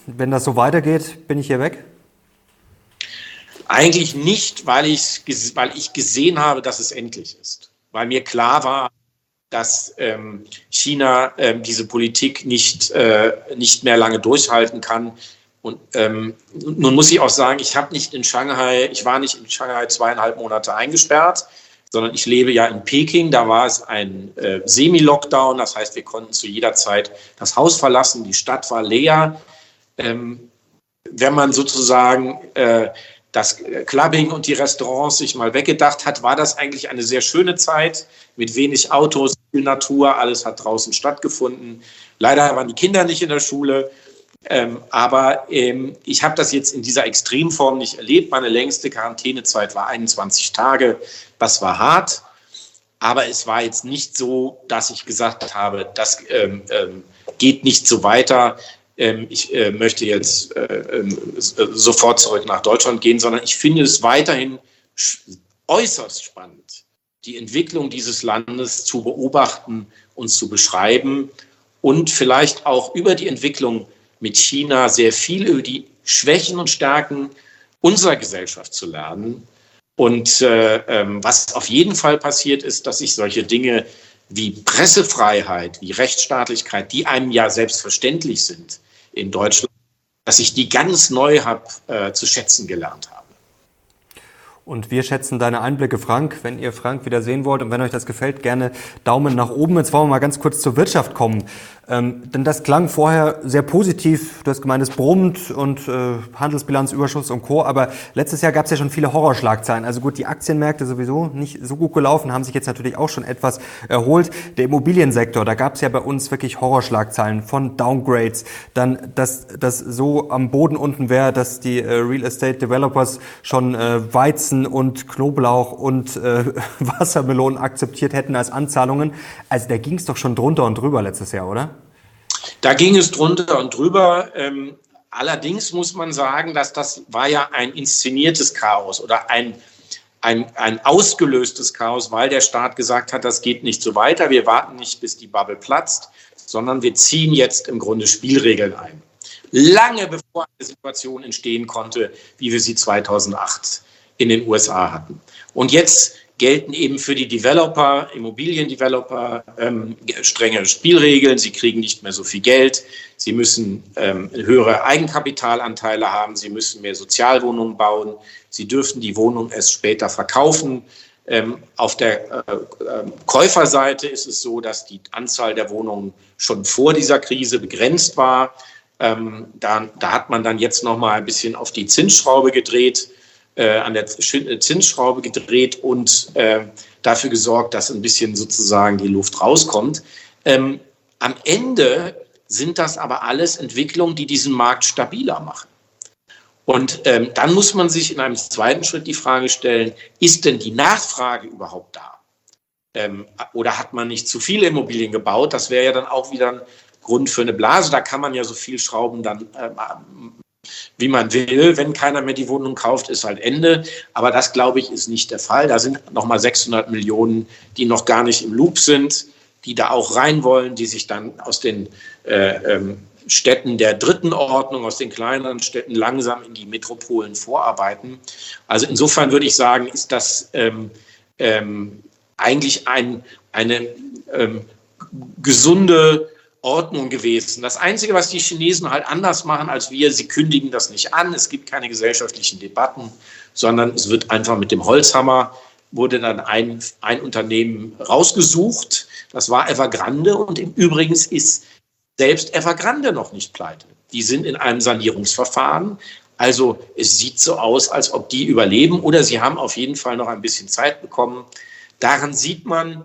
wenn das so weitergeht, bin ich hier weg? Eigentlich nicht, weil ich, weil ich gesehen habe, dass es endlich ist. Weil mir klar war, dass ähm, China ähm, diese Politik nicht, äh, nicht mehr lange durchhalten kann. Und ähm, nun muss ich auch sagen, ich habe nicht in Shanghai, ich war nicht in Shanghai zweieinhalb Monate eingesperrt, sondern ich lebe ja in Peking. Da war es ein äh, Semi-Lockdown, das heißt, wir konnten zu jeder Zeit das Haus verlassen. Die Stadt war leer. Ähm, wenn man sozusagen äh, das Clubbing und die Restaurants sich mal weggedacht hat, war das eigentlich eine sehr schöne Zeit mit wenig Autos, viel Natur, alles hat draußen stattgefunden. Leider waren die Kinder nicht in der Schule ähm, aber ähm, ich habe das jetzt in dieser Extremform nicht erlebt. Meine längste Quarantänezeit war 21 Tage. Das war hart. Aber es war jetzt nicht so, dass ich gesagt habe, das ähm, ähm geht nicht so weiter. Ähm, ich äh, möchte jetzt äh, ähm, äh, sofort zurück nach Deutschland gehen, sondern ich finde es weiterhin äußerst spannend, die Entwicklung dieses Landes zu beobachten und zu beschreiben und vielleicht auch über die Entwicklung mit China sehr viel über die Schwächen und Stärken unserer Gesellschaft zu lernen. Und äh, ähm, was auf jeden Fall passiert ist, dass sich solche Dinge wie Pressefreiheit, wie Rechtsstaatlichkeit, die einem ja selbstverständlich sind in Deutschland, dass ich die ganz neu habe äh, zu schätzen gelernt habe. Und wir schätzen deine Einblicke, Frank. Wenn ihr Frank wieder sehen wollt und wenn euch das gefällt, gerne Daumen nach oben. Jetzt wollen wir mal ganz kurz zur Wirtschaft kommen. Ähm, denn das klang vorher sehr positiv. Du hast gemeint, es brummt und äh, Handelsbilanzüberschuss und Co. Aber letztes Jahr gab es ja schon viele Horrorschlagzeilen. Also gut, die Aktienmärkte sowieso nicht so gut gelaufen, haben sich jetzt natürlich auch schon etwas erholt. Der Immobiliensektor, da gab es ja bei uns wirklich Horrorschlagzeilen von Downgrades. Dann, dass das so am Boden unten wäre, dass die äh, Real Estate Developers schon äh, Weizen und Knoblauch und äh, Wassermelonen akzeptiert hätten als Anzahlungen. Also da ging es doch schon drunter und drüber letztes Jahr, oder? Da ging es drunter und drüber. Ähm, allerdings muss man sagen, dass das war ja ein inszeniertes Chaos oder ein, ein, ein ausgelöstes Chaos, weil der Staat gesagt hat, das geht nicht so weiter. Wir warten nicht, bis die Bubble platzt, sondern wir ziehen jetzt im Grunde Spielregeln ein. Lange bevor eine Situation entstehen konnte, wie wir sie 2008 in den USA hatten. Und jetzt gelten eben für die Developer, Immobiliendeveloper, ähm, strengere Spielregeln. Sie kriegen nicht mehr so viel Geld. Sie müssen ähm, höhere Eigenkapitalanteile haben. Sie müssen mehr Sozialwohnungen bauen. Sie dürfen die Wohnung erst später verkaufen. Ähm, auf der äh, äh, Käuferseite ist es so, dass die Anzahl der Wohnungen schon vor dieser Krise begrenzt war. Ähm, da, da hat man dann jetzt noch mal ein bisschen auf die Zinsschraube gedreht äh, an der äh, Zinsschraube gedreht und äh, dafür gesorgt, dass ein bisschen sozusagen die Luft rauskommt. Ähm, am Ende sind das aber alles Entwicklungen, die diesen Markt stabiler machen. Und ähm, dann muss man sich in einem zweiten Schritt die Frage stellen, ist denn die Nachfrage überhaupt da? Ähm, oder hat man nicht zu viele Immobilien gebaut? Das wäre ja dann auch wieder ein Grund für eine Blase. Da kann man ja so viel Schrauben dann äh, wie man will. Wenn keiner mehr die Wohnung kauft, ist halt Ende. Aber das, glaube ich, ist nicht der Fall. Da sind nochmal 600 Millionen, die noch gar nicht im Loop sind, die da auch rein wollen, die sich dann aus den äh, ähm, Städten der dritten Ordnung, aus den kleineren Städten langsam in die Metropolen vorarbeiten. Also insofern würde ich sagen, ist das ähm, ähm, eigentlich ein, eine ähm, gesunde Ordnung gewesen. Das Einzige, was die Chinesen halt anders machen als wir, sie kündigen das nicht an. Es gibt keine gesellschaftlichen Debatten, sondern es wird einfach mit dem Holzhammer, wurde dann ein, ein Unternehmen rausgesucht. Das war Evergrande und im Übrigen ist selbst Evergrande noch nicht pleite. Die sind in einem Sanierungsverfahren. Also es sieht so aus, als ob die überleben oder sie haben auf jeden Fall noch ein bisschen Zeit bekommen. Daran sieht man,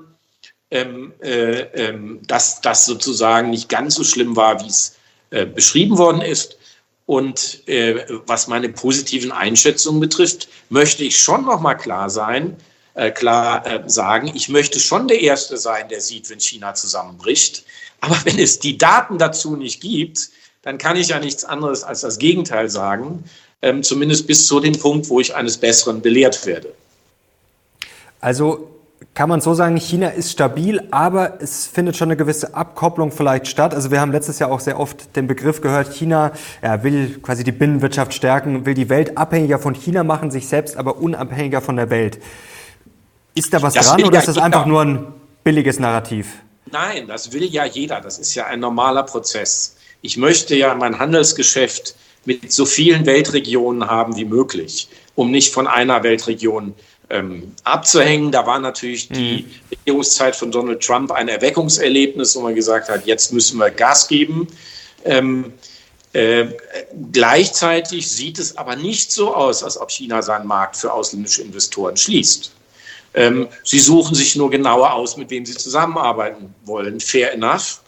ähm, äh, ähm, dass das sozusagen nicht ganz so schlimm war, wie es äh, beschrieben worden ist. Und äh, was meine positiven Einschätzungen betrifft, möchte ich schon noch mal klar sein, äh, klar äh, sagen, ich möchte schon der Erste sein, der sieht, wenn China zusammenbricht. Aber wenn es die Daten dazu nicht gibt, dann kann ich ja nichts anderes als das Gegenteil sagen, ähm, zumindest bis zu dem Punkt, wo ich eines Besseren belehrt werde. Also kann man so sagen, China ist stabil, aber es findet schon eine gewisse Abkopplung vielleicht statt. Also wir haben letztes Jahr auch sehr oft den Begriff gehört, China ja, will quasi die Binnenwirtschaft stärken, will die Welt abhängiger von China machen, sich selbst aber unabhängiger von der Welt. Ist da was das dran oder ist das jeder. einfach nur ein billiges Narrativ? Nein, das will ja jeder. Das ist ja ein normaler Prozess. Ich möchte ja mein Handelsgeschäft mit so vielen Weltregionen haben wie möglich, um nicht von einer Weltregion ähm, abzuhängen. Da war natürlich die mhm. Regierungszeit von Donald Trump ein Erweckungserlebnis, wo man gesagt hat, jetzt müssen wir Gas geben. Ähm, äh, gleichzeitig sieht es aber nicht so aus, als ob China seinen Markt für ausländische Investoren schließt. Ähm, sie suchen sich nur genauer aus, mit wem sie zusammenarbeiten wollen. Fair enough.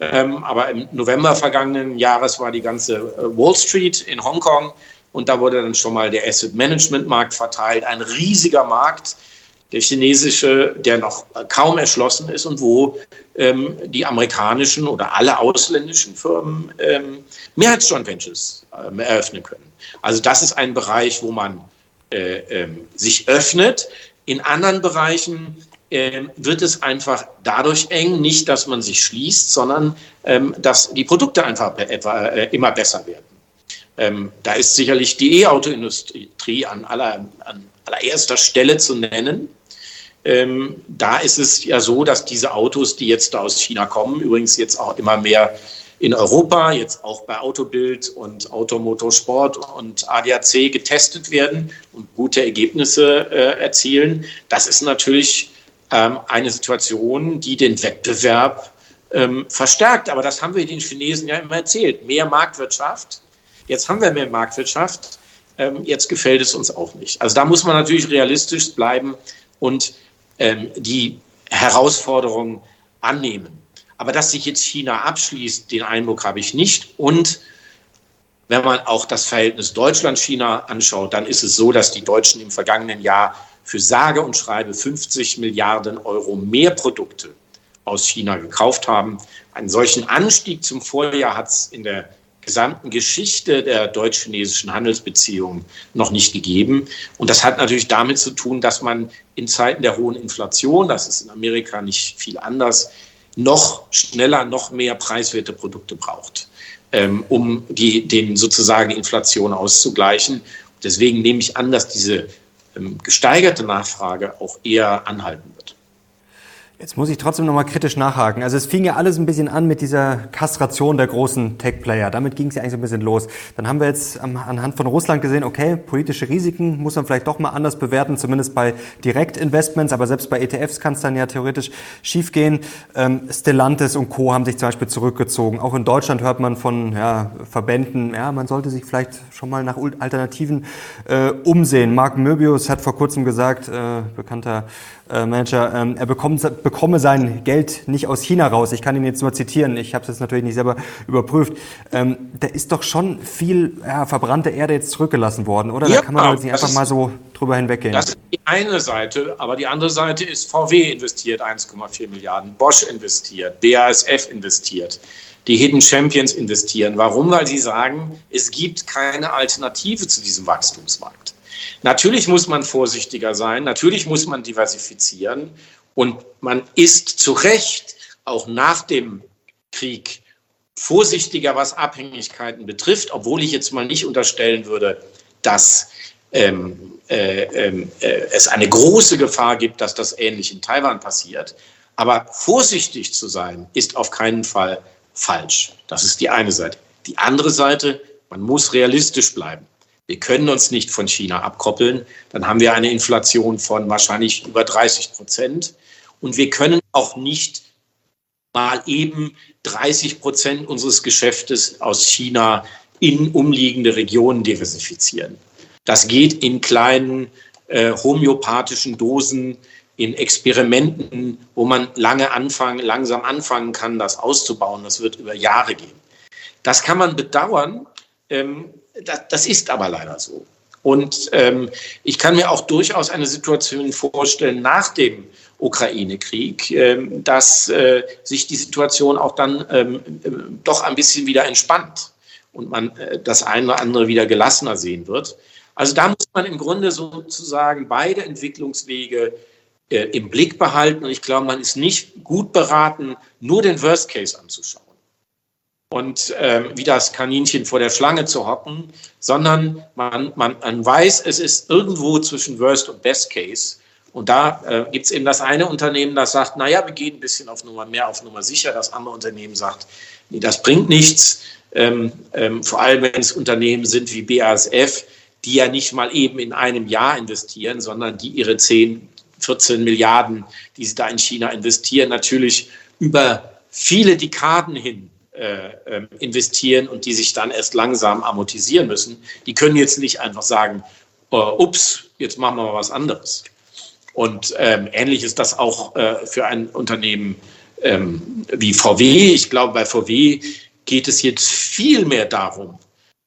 Ähm, aber im November vergangenen Jahres war die ganze äh, Wall Street in Hongkong und da wurde dann schon mal der Asset Management Markt verteilt, ein riesiger Markt, der chinesische, der noch kaum erschlossen ist und wo ähm, die amerikanischen oder alle ausländischen Firmen ähm, Mehrheitsjoint Ventures ähm, eröffnen können. Also das ist ein Bereich, wo man äh, ähm, sich öffnet. In anderen Bereichen äh, wird es einfach dadurch eng, nicht, dass man sich schließt, sondern ähm, dass die Produkte einfach äh, immer besser werden. Ähm, da ist sicherlich die E-Auto-Industrie an, aller, an allererster Stelle zu nennen. Ähm, da ist es ja so, dass diese Autos, die jetzt aus China kommen, übrigens jetzt auch immer mehr in Europa, jetzt auch bei Autobild und Automotorsport und ADAC getestet werden und gute Ergebnisse äh, erzielen. Das ist natürlich ähm, eine Situation, die den Wettbewerb ähm, verstärkt. Aber das haben wir den Chinesen ja immer erzählt. Mehr Marktwirtschaft. Jetzt haben wir mehr Marktwirtschaft. Ähm, jetzt gefällt es uns auch nicht. Also da muss man natürlich realistisch bleiben und ähm, die Herausforderungen annehmen. Aber dass sich jetzt China abschließt, den Eindruck habe ich nicht. Und wenn man auch das Verhältnis Deutschland-China anschaut, dann ist es so, dass die Deutschen im vergangenen Jahr für sage und schreibe 50 Milliarden Euro mehr Produkte aus China gekauft haben. Einen solchen Anstieg zum Vorjahr hat es in der gesamten Geschichte der deutsch-chinesischen Handelsbeziehungen noch nicht gegeben. Und das hat natürlich damit zu tun, dass man in Zeiten der hohen Inflation, das ist in Amerika nicht viel anders, noch schneller, noch mehr preiswerte Produkte braucht, ähm, um die, den sozusagen Inflation auszugleichen. Deswegen nehme ich an, dass diese ähm, gesteigerte Nachfrage auch eher anhalten wird. Jetzt muss ich trotzdem nochmal kritisch nachhaken. Also es fing ja alles ein bisschen an mit dieser Kastration der großen Tech-Player. Damit ging es ja eigentlich so ein bisschen los. Dann haben wir jetzt anhand von Russland gesehen, okay, politische Risiken muss man vielleicht doch mal anders bewerten, zumindest bei Direktinvestments, aber selbst bei ETFs kann es dann ja theoretisch schiefgehen. Ähm, Stellantis und Co. haben sich zum Beispiel zurückgezogen. Auch in Deutschland hört man von ja, Verbänden, ja, man sollte sich vielleicht schon mal nach Alternativen äh, umsehen. Mark Möbius hat vor kurzem gesagt, äh, bekannter äh, Manager, ähm, er bekommt, bekomme sein Geld nicht aus China raus. Ich kann ihn jetzt nur zitieren, ich habe es jetzt natürlich nicht selber überprüft. Ähm, da ist doch schon viel ja, verbrannte Erde jetzt zurückgelassen worden, oder? Ja, da kann man jetzt nicht einfach mal so drüber hinweggehen. Das ist die eine Seite, aber die andere Seite ist, VW investiert 1,4 Milliarden, Bosch investiert, BASF investiert die Hidden Champions investieren. Warum? Weil sie sagen, es gibt keine Alternative zu diesem Wachstumsmarkt. Natürlich muss man vorsichtiger sein, natürlich muss man diversifizieren und man ist zu Recht auch nach dem Krieg vorsichtiger, was Abhängigkeiten betrifft, obwohl ich jetzt mal nicht unterstellen würde, dass ähm, äh, äh, es eine große Gefahr gibt, dass das ähnlich in Taiwan passiert. Aber vorsichtig zu sein, ist auf keinen Fall falsch. Das ist die eine Seite. Die andere Seite, man muss realistisch bleiben. Wir können uns nicht von China abkoppeln. Dann haben wir eine Inflation von wahrscheinlich über 30 Prozent. Und wir können auch nicht mal eben 30 Prozent unseres Geschäftes aus China in umliegende Regionen diversifizieren. Das geht in kleinen äh, homöopathischen Dosen, in Experimenten, wo man lange anfangen, langsam anfangen kann, das auszubauen. Das wird über Jahre gehen. Das kann man bedauern. Ähm, das, das ist aber leider so. Und ähm, ich kann mir auch durchaus eine Situation vorstellen nach dem Ukraine-Krieg, ähm, dass äh, sich die Situation auch dann ähm, äh, doch ein bisschen wieder entspannt und man äh, das eine oder andere wieder gelassener sehen wird. Also da muss man im Grunde sozusagen beide Entwicklungswege äh, im Blick behalten. Und ich glaube, man ist nicht gut beraten, nur den Worst Case anzuschauen und ähm, wie das Kaninchen vor der Schlange zu hocken, sondern man, man, man weiß, es ist irgendwo zwischen Worst und Best Case. Und da äh, gibt es eben das eine Unternehmen, das sagt, naja, wir gehen ein bisschen auf Nummer mehr auf Nummer sicher. Das andere Unternehmen sagt, nee, das bringt nichts. Ähm, ähm, vor allem, wenn es Unternehmen sind wie BASF, die ja nicht mal eben in einem Jahr investieren, sondern die ihre 10, 14 Milliarden, die sie da in China investieren, natürlich über viele Dekaden hin äh, ähm, investieren und die sich dann erst langsam amortisieren müssen. Die können jetzt nicht einfach sagen, uh, ups, jetzt machen wir mal was anderes. Und ähm, ähnlich ist das auch äh, für ein Unternehmen ähm, wie VW. Ich glaube, bei VW geht es jetzt viel mehr darum,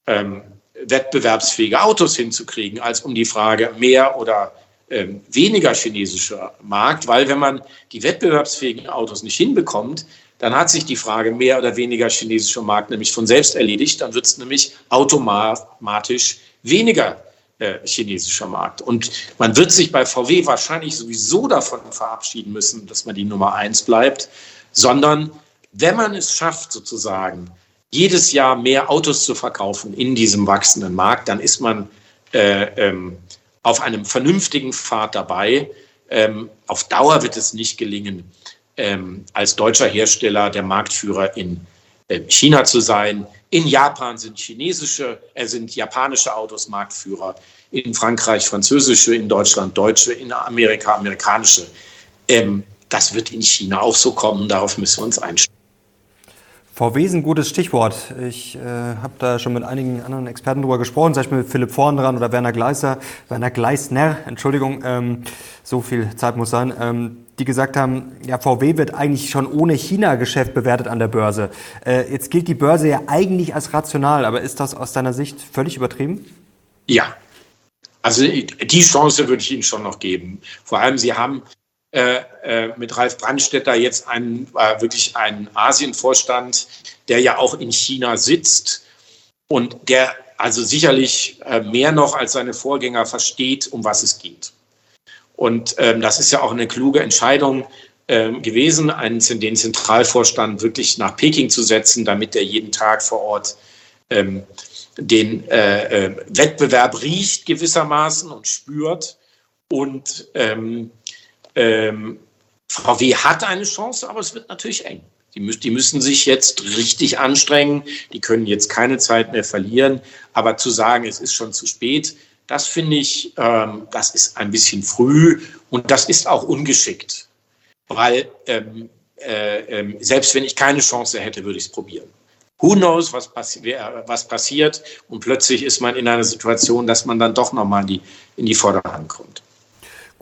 ähm, wettbewerbsfähige Autos hinzukriegen, als um die Frage mehr oder ähm, weniger chinesischer Markt, weil wenn man die wettbewerbsfähigen Autos nicht hinbekommt, dann hat sich die Frage mehr oder weniger chinesischer Markt nämlich von selbst erledigt. Dann wird es nämlich automatisch weniger äh, chinesischer Markt. Und man wird sich bei VW wahrscheinlich sowieso davon verabschieden müssen, dass man die Nummer eins bleibt, sondern wenn man es schafft, sozusagen jedes Jahr mehr Autos zu verkaufen in diesem wachsenden Markt, dann ist man äh, ähm, auf einem vernünftigen Pfad dabei. Ähm, auf Dauer wird es nicht gelingen, ähm, als deutscher Hersteller der Marktführer in äh, China zu sein. In Japan sind chinesische, äh, sind japanische Autos Marktführer. In Frankreich französische, in Deutschland deutsche, in Amerika amerikanische. Ähm, das wird in China auch so kommen. Darauf müssen wir uns einstellen. VW ist ein gutes Stichwort. Ich äh, habe da schon mit einigen anderen Experten drüber gesprochen, zum Beispiel mit Philipp Vorn oder Werner Gleiser, Werner Gleisner, Entschuldigung, ähm, so viel Zeit muss sein, ähm, die gesagt haben, ja, VW wird eigentlich schon ohne China-Geschäft bewertet an der Börse. Äh, jetzt gilt die Börse ja eigentlich als rational, aber ist das aus deiner Sicht völlig übertrieben? Ja, also die Chance würde ich Ihnen schon noch geben. Vor allem, Sie haben äh, äh, mit Ralf Brandstetter jetzt einen, äh, wirklich einen Asienvorstand, der ja auch in China sitzt und der also sicherlich äh, mehr noch als seine Vorgänger versteht, um was es geht. Und ähm, das ist ja auch eine kluge Entscheidung ähm, gewesen, einen, den Zentralvorstand wirklich nach Peking zu setzen, damit er jeden Tag vor Ort ähm, den äh, äh, Wettbewerb riecht gewissermaßen und spürt und ähm, ähm, VW hat eine Chance, aber es wird natürlich eng. Die, müssen, die müssen sich jetzt richtig anstrengen. Die können jetzt keine Zeit mehr verlieren. Aber zu sagen, es ist schon zu spät, das finde ich, ähm, das ist ein bisschen früh und das ist auch ungeschickt. Weil ähm, äh, äh, selbst wenn ich keine Chance hätte, würde ich es probieren. Who knows, was, passi was, passiert und plötzlich ist man in einer Situation, dass man dann doch nochmal in die, in die Vorderhand kommt.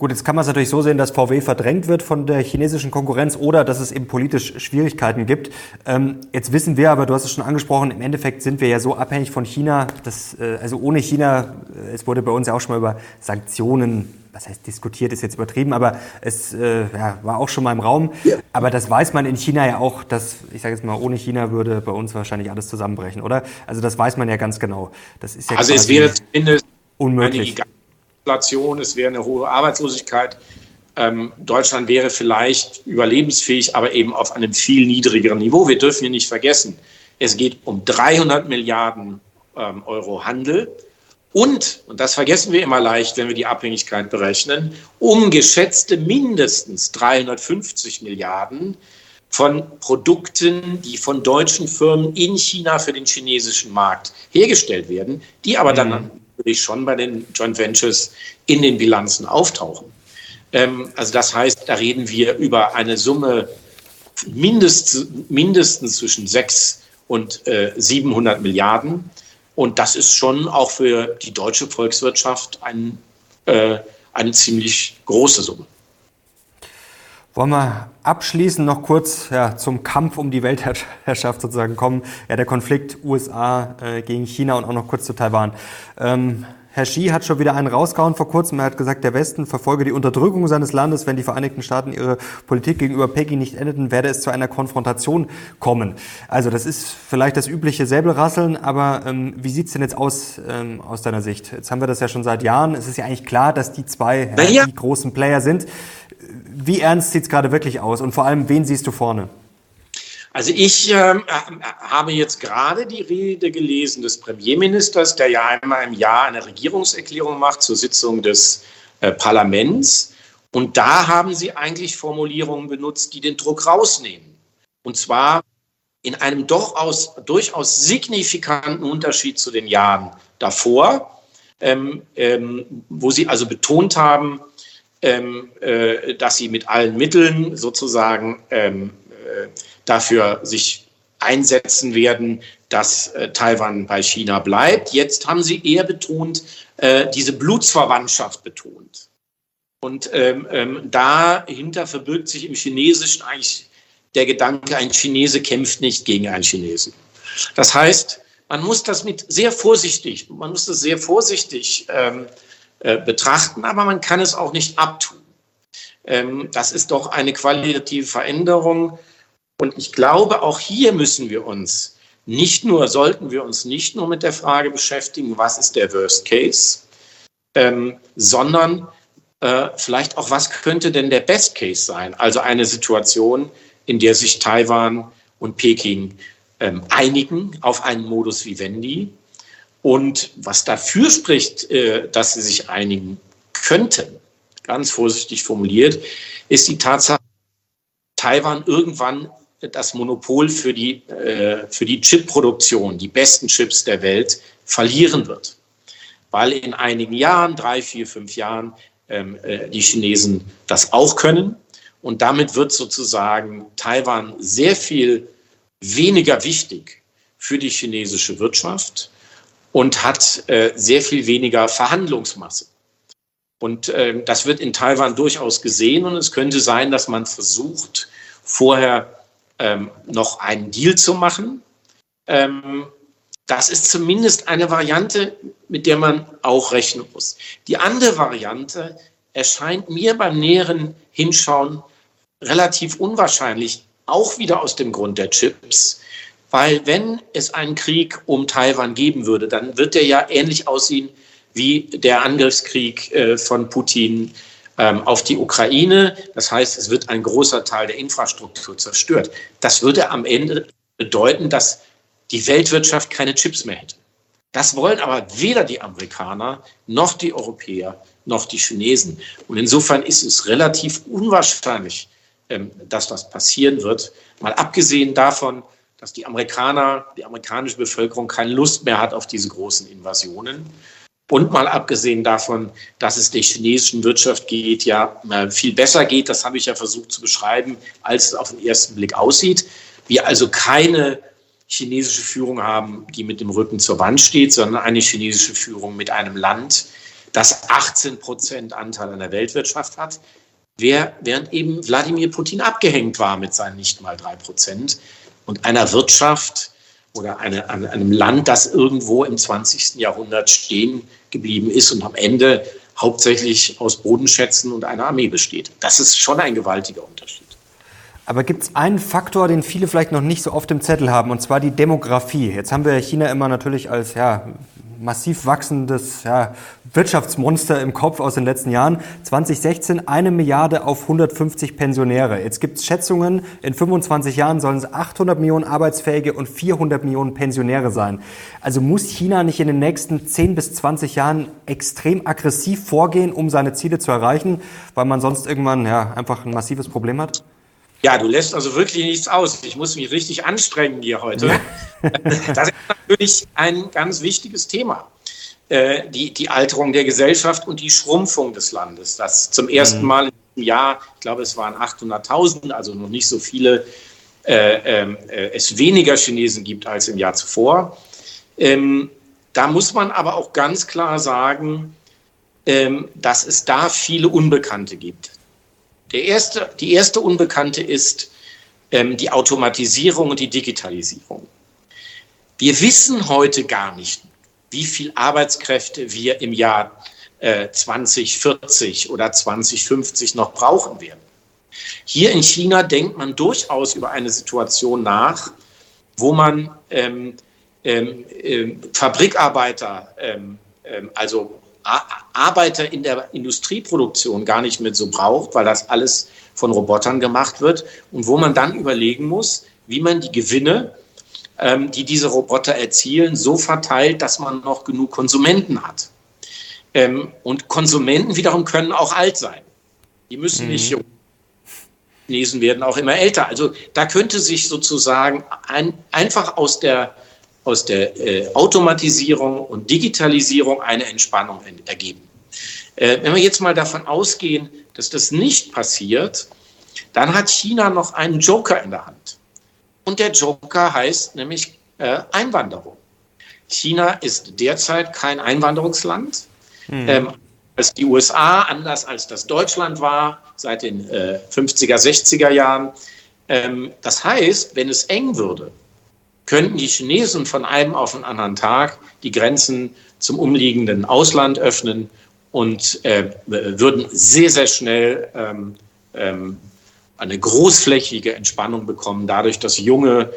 Gut, jetzt kann man es natürlich so sehen, dass VW verdrängt wird von der chinesischen Konkurrenz oder dass es eben politisch Schwierigkeiten gibt. Ähm, jetzt wissen wir aber, du hast es schon angesprochen, im Endeffekt sind wir ja so abhängig von China, dass, äh, also ohne China, äh, es wurde bei uns ja auch schon mal über Sanktionen, was heißt diskutiert, ist jetzt übertrieben, aber es äh, ja, war auch schon mal im Raum. Ja. Aber das weiß man in China ja auch, dass, ich sage jetzt mal, ohne China würde bei uns wahrscheinlich alles zusammenbrechen, oder? Also das weiß man ja ganz genau. Das ist ja also es wäre zumindest unmöglich. Inflation, es wäre eine hohe Arbeitslosigkeit. Ähm, Deutschland wäre vielleicht überlebensfähig, aber eben auf einem viel niedrigeren Niveau. Wir dürfen hier nicht vergessen, es geht um 300 Milliarden ähm, Euro Handel und, und das vergessen wir immer leicht, wenn wir die Abhängigkeit berechnen, um geschätzte mindestens 350 Milliarden von Produkten, die von deutschen Firmen in China für den chinesischen Markt hergestellt werden, die aber dann mhm natürlich schon bei den Joint Ventures in den Bilanzen auftauchen. Ähm, also das heißt, da reden wir über eine Summe mindest, mindestens zwischen 6 und äh, 700 Milliarden. Und das ist schon auch für die deutsche Volkswirtschaft ein, äh, eine ziemlich große Summe. Wollen wir abschließend noch kurz ja, zum Kampf um die Weltherrschaft sozusagen kommen? Ja, der Konflikt USA äh, gegen China und auch noch kurz zu Taiwan. Ähm, Herr Xi hat schon wieder einen rausgehauen vor kurzem. Er hat gesagt, der Westen verfolge die Unterdrückung seines Landes. Wenn die Vereinigten Staaten ihre Politik gegenüber Peking nicht endeten, werde es zu einer Konfrontation kommen. Also das ist vielleicht das übliche Säbelrasseln, aber ähm, wie sieht's denn jetzt aus ähm, aus deiner Sicht? Jetzt haben wir das ja schon seit Jahren. Es ist ja eigentlich klar, dass die zwei ja, die großen Player sind. Wie ernst sieht es gerade wirklich aus und vor allem, wen siehst du vorne? Also ich äh, habe jetzt gerade die Rede gelesen des Premierministers, der ja einmal im Jahr eine Regierungserklärung macht zur Sitzung des äh, Parlaments. Und da haben sie eigentlich Formulierungen benutzt, die den Druck rausnehmen. Und zwar in einem durchaus, durchaus signifikanten Unterschied zu den Jahren davor, ähm, ähm, wo sie also betont haben, ähm, äh, dass sie mit allen Mitteln sozusagen ähm, äh, dafür sich einsetzen werden, dass äh, Taiwan bei China bleibt. Jetzt haben sie eher betont, äh, diese Blutsverwandtschaft betont. Und ähm, ähm, dahinter verbirgt sich im Chinesischen eigentlich der Gedanke, ein Chinese kämpft nicht gegen einen Chinesen. Das heißt, man muss das mit sehr vorsichtig, man muss das sehr vorsichtig ähm, äh, betrachten, aber man kann es auch nicht abtun. Ähm, das ist doch eine qualitative Veränderung. Und ich glaube, auch hier müssen wir uns nicht nur, sollten wir uns nicht nur mit der Frage beschäftigen, was ist der Worst Case, ähm, sondern äh, vielleicht auch, was könnte denn der Best Case sein? Also eine Situation, in der sich Taiwan und Peking ähm, einigen auf einen Modus vivendi und was dafür spricht, äh, dass sie sich einigen könnten, ganz vorsichtig formuliert, ist die Tatsache, Taiwan irgendwann das Monopol für die, äh, für die Chipproduktion, die besten Chips der Welt, verlieren wird. Weil in einigen Jahren, drei, vier, fünf Jahren, ähm, äh, die Chinesen das auch können. Und damit wird sozusagen Taiwan sehr viel weniger wichtig für die chinesische Wirtschaft und hat äh, sehr viel weniger Verhandlungsmasse. Und äh, das wird in Taiwan durchaus gesehen und es könnte sein, dass man versucht, vorher ähm, noch einen Deal zu machen. Ähm, das ist zumindest eine Variante, mit der man auch rechnen muss. Die andere Variante erscheint mir beim näheren Hinschauen relativ unwahrscheinlich, auch wieder aus dem Grund der Chips. Weil wenn es einen Krieg um Taiwan geben würde, dann wird der ja ähnlich aussehen wie der Angriffskrieg äh, von Putin auf die Ukraine. Das heißt, es wird ein großer Teil der Infrastruktur zerstört. Das würde am Ende bedeuten, dass die Weltwirtschaft keine Chips mehr hätte. Das wollen aber weder die Amerikaner noch die Europäer noch die Chinesen. Und insofern ist es relativ unwahrscheinlich, ähm, dass das passieren wird. Mal abgesehen davon, dass die Amerikaner, die amerikanische Bevölkerung keine Lust mehr hat auf diese großen Invasionen. Und mal abgesehen davon, dass es der chinesischen Wirtschaft geht, ja viel besser geht, das habe ich ja versucht zu beschreiben, als es auf den ersten Blick aussieht. Wir also keine chinesische Führung haben, die mit dem Rücken zur Wand steht, sondern eine chinesische Führung mit einem Land, das 18 Prozent Anteil an der Weltwirtschaft hat, während eben Wladimir Putin abgehängt war mit seinen nicht mal drei Prozent und einer Wirtschaft oder eine, einem Land, das irgendwo im 20. Jahrhundert stehen geblieben ist und am Ende hauptsächlich aus Bodenschätzen und einer Armee besteht. Das ist schon ein gewaltiger Unterschied. Aber gibt es einen Faktor, den viele vielleicht noch nicht so oft im Zettel haben, und zwar die Demografie. Jetzt haben wir China immer natürlich als ja, massiv wachsendes ja, Wirtschaftsmonster im Kopf aus den letzten Jahren. 2016 eine Milliarde auf 150 Pensionäre. Jetzt gibt es Schätzungen, in 25 Jahren sollen es 800 Millionen Arbeitsfähige und 400 Millionen Pensionäre sein. Also muss China nicht in den nächsten 10 bis 20 Jahren extrem aggressiv vorgehen, um seine Ziele zu erreichen, weil man sonst irgendwann ja, einfach ein massives Problem hat? Ja, du lässt also wirklich nichts aus. Ich muss mich richtig anstrengen hier heute. Ja. Das ist natürlich ein ganz wichtiges Thema. Äh, die, die Alterung der Gesellschaft und die Schrumpfung des Landes. Das zum ersten mhm. Mal im Jahr, ich glaube, es waren 800.000, also noch nicht so viele, äh, ähm, äh, es weniger Chinesen gibt als im Jahr zuvor. Ähm, da muss man aber auch ganz klar sagen, ähm, dass es da viele Unbekannte gibt. Der erste, die erste Unbekannte ist ähm, die Automatisierung und die Digitalisierung. Wir wissen heute gar nicht, wie viel Arbeitskräfte wir im Jahr äh, 2040 oder 2050 noch brauchen werden. Hier in China denkt man durchaus über eine Situation nach, wo man ähm, ähm, äh, Fabrikarbeiter, ähm, ähm also Arbeiter in der Industrieproduktion gar nicht mehr so braucht, weil das alles von Robotern gemacht wird und wo man dann überlegen muss, wie man die Gewinne, ähm, die diese Roboter erzielen, so verteilt, dass man noch genug Konsumenten hat. Ähm, und Konsumenten wiederum können auch alt sein. Die müssen mhm. nicht jung. Chinesen werden auch immer älter. Also da könnte sich sozusagen ein, einfach aus der aus der äh, Automatisierung und Digitalisierung eine Entspannung ergeben. Äh, wenn wir jetzt mal davon ausgehen, dass das nicht passiert, dann hat China noch einen Joker in der Hand. Und der Joker heißt nämlich äh, Einwanderung. China ist derzeit kein Einwanderungsland. Hm. Ähm, als die USA, anders als das Deutschland war, seit den äh, 50er, 60er Jahren. Ähm, das heißt, wenn es eng würde, könnten die Chinesen von einem auf den anderen Tag die Grenzen zum umliegenden Ausland öffnen und äh, würden sehr, sehr schnell ähm, ähm, eine großflächige Entspannung bekommen, dadurch, dass junge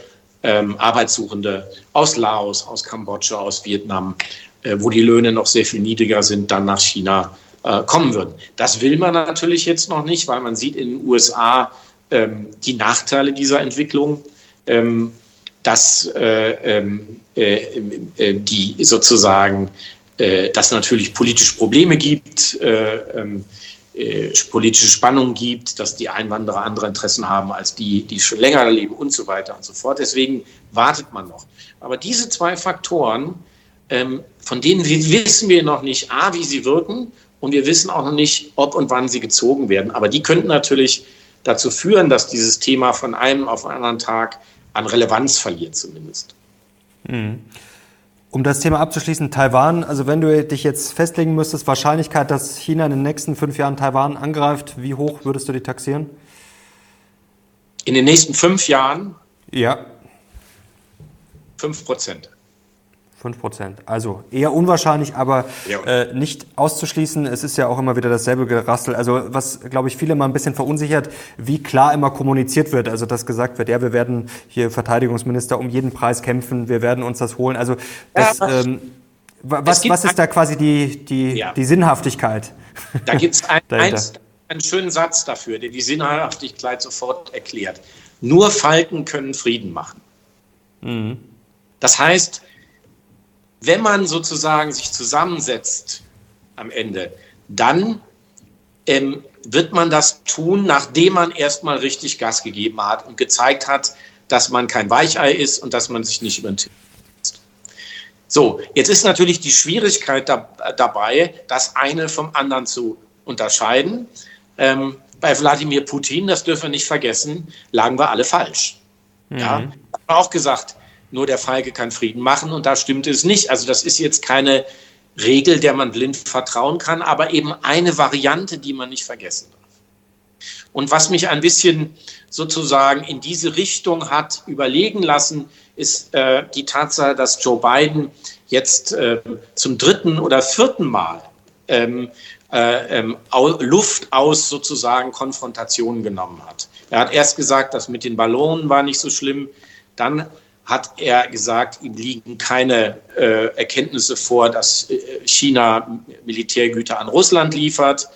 ähm, Arbeitssuchende aus Laos, aus Kambodscha, aus Vietnam, äh, wo die Löhne noch sehr viel niedriger sind, dann nach China äh, kommen würden. Das will man natürlich jetzt noch nicht, weil man sieht in den USA ähm, die Nachteile dieser Entwicklung. Ähm, dass äh, ähm, äh, äh, die sozusagen, äh, dass natürlich politische Probleme gibt, äh, ähm, äh, politische Spannungen gibt, dass die Einwanderer andere Interessen haben als die, die schon länger leben und so weiter und so fort. Deswegen wartet man noch. Aber diese zwei Faktoren, ähm, von denen wissen wir noch nicht, a, wie sie wirken und wir wissen auch noch nicht, ob und wann sie gezogen werden. Aber die könnten natürlich dazu führen, dass dieses Thema von einem auf einen anderen Tag an Relevanz verliert zumindest. Mhm. Um das Thema abzuschließen, Taiwan, also wenn du dich jetzt festlegen müsstest, Wahrscheinlichkeit, dass China in den nächsten fünf Jahren Taiwan angreift, wie hoch würdest du die taxieren? In den nächsten fünf Jahren? Ja. Fünf Prozent. 5 Prozent. Also eher unwahrscheinlich, aber ja. äh, nicht auszuschließen. Es ist ja auch immer wieder dasselbe Gerassel. Also was, glaube ich, viele mal ein bisschen verunsichert, wie klar immer kommuniziert wird. Also dass gesagt wird, ja, wir werden hier Verteidigungsminister um jeden Preis kämpfen, wir werden uns das holen. Also das, ja, ähm, was, was ist da quasi die, die, ja. die Sinnhaftigkeit? Da gibt es ein, einen schönen Satz dafür, der die Sinnhaftigkeit sofort erklärt. Nur Falken können Frieden machen. Mhm. Das heißt, wenn man sozusagen sich zusammensetzt am Ende, dann ähm, wird man das tun, nachdem man erstmal richtig Gas gegeben hat und gezeigt hat, dass man kein Weichei ist und dass man sich nicht über den Tisch so, jetzt ist natürlich die Schwierigkeit da, dabei, das eine vom anderen zu unterscheiden. Ähm, bei Wladimir Putin, das dürfen wir nicht vergessen, lagen wir alle falsch. Mhm. Ja, auch gesagt, nur der Feige kann Frieden machen und da stimmt es nicht. Also das ist jetzt keine Regel, der man blind vertrauen kann, aber eben eine Variante, die man nicht vergessen darf. Und was mich ein bisschen sozusagen in diese Richtung hat überlegen lassen, ist äh, die Tatsache, dass Joe Biden jetzt äh, zum dritten oder vierten Mal ähm, äh, ähm, Luft aus sozusagen Konfrontationen genommen hat. Er hat erst gesagt, das mit den Ballonen war nicht so schlimm. Dann hat er gesagt, ihm liegen keine äh, Erkenntnisse vor, dass äh, China Militärgüter an Russland liefert.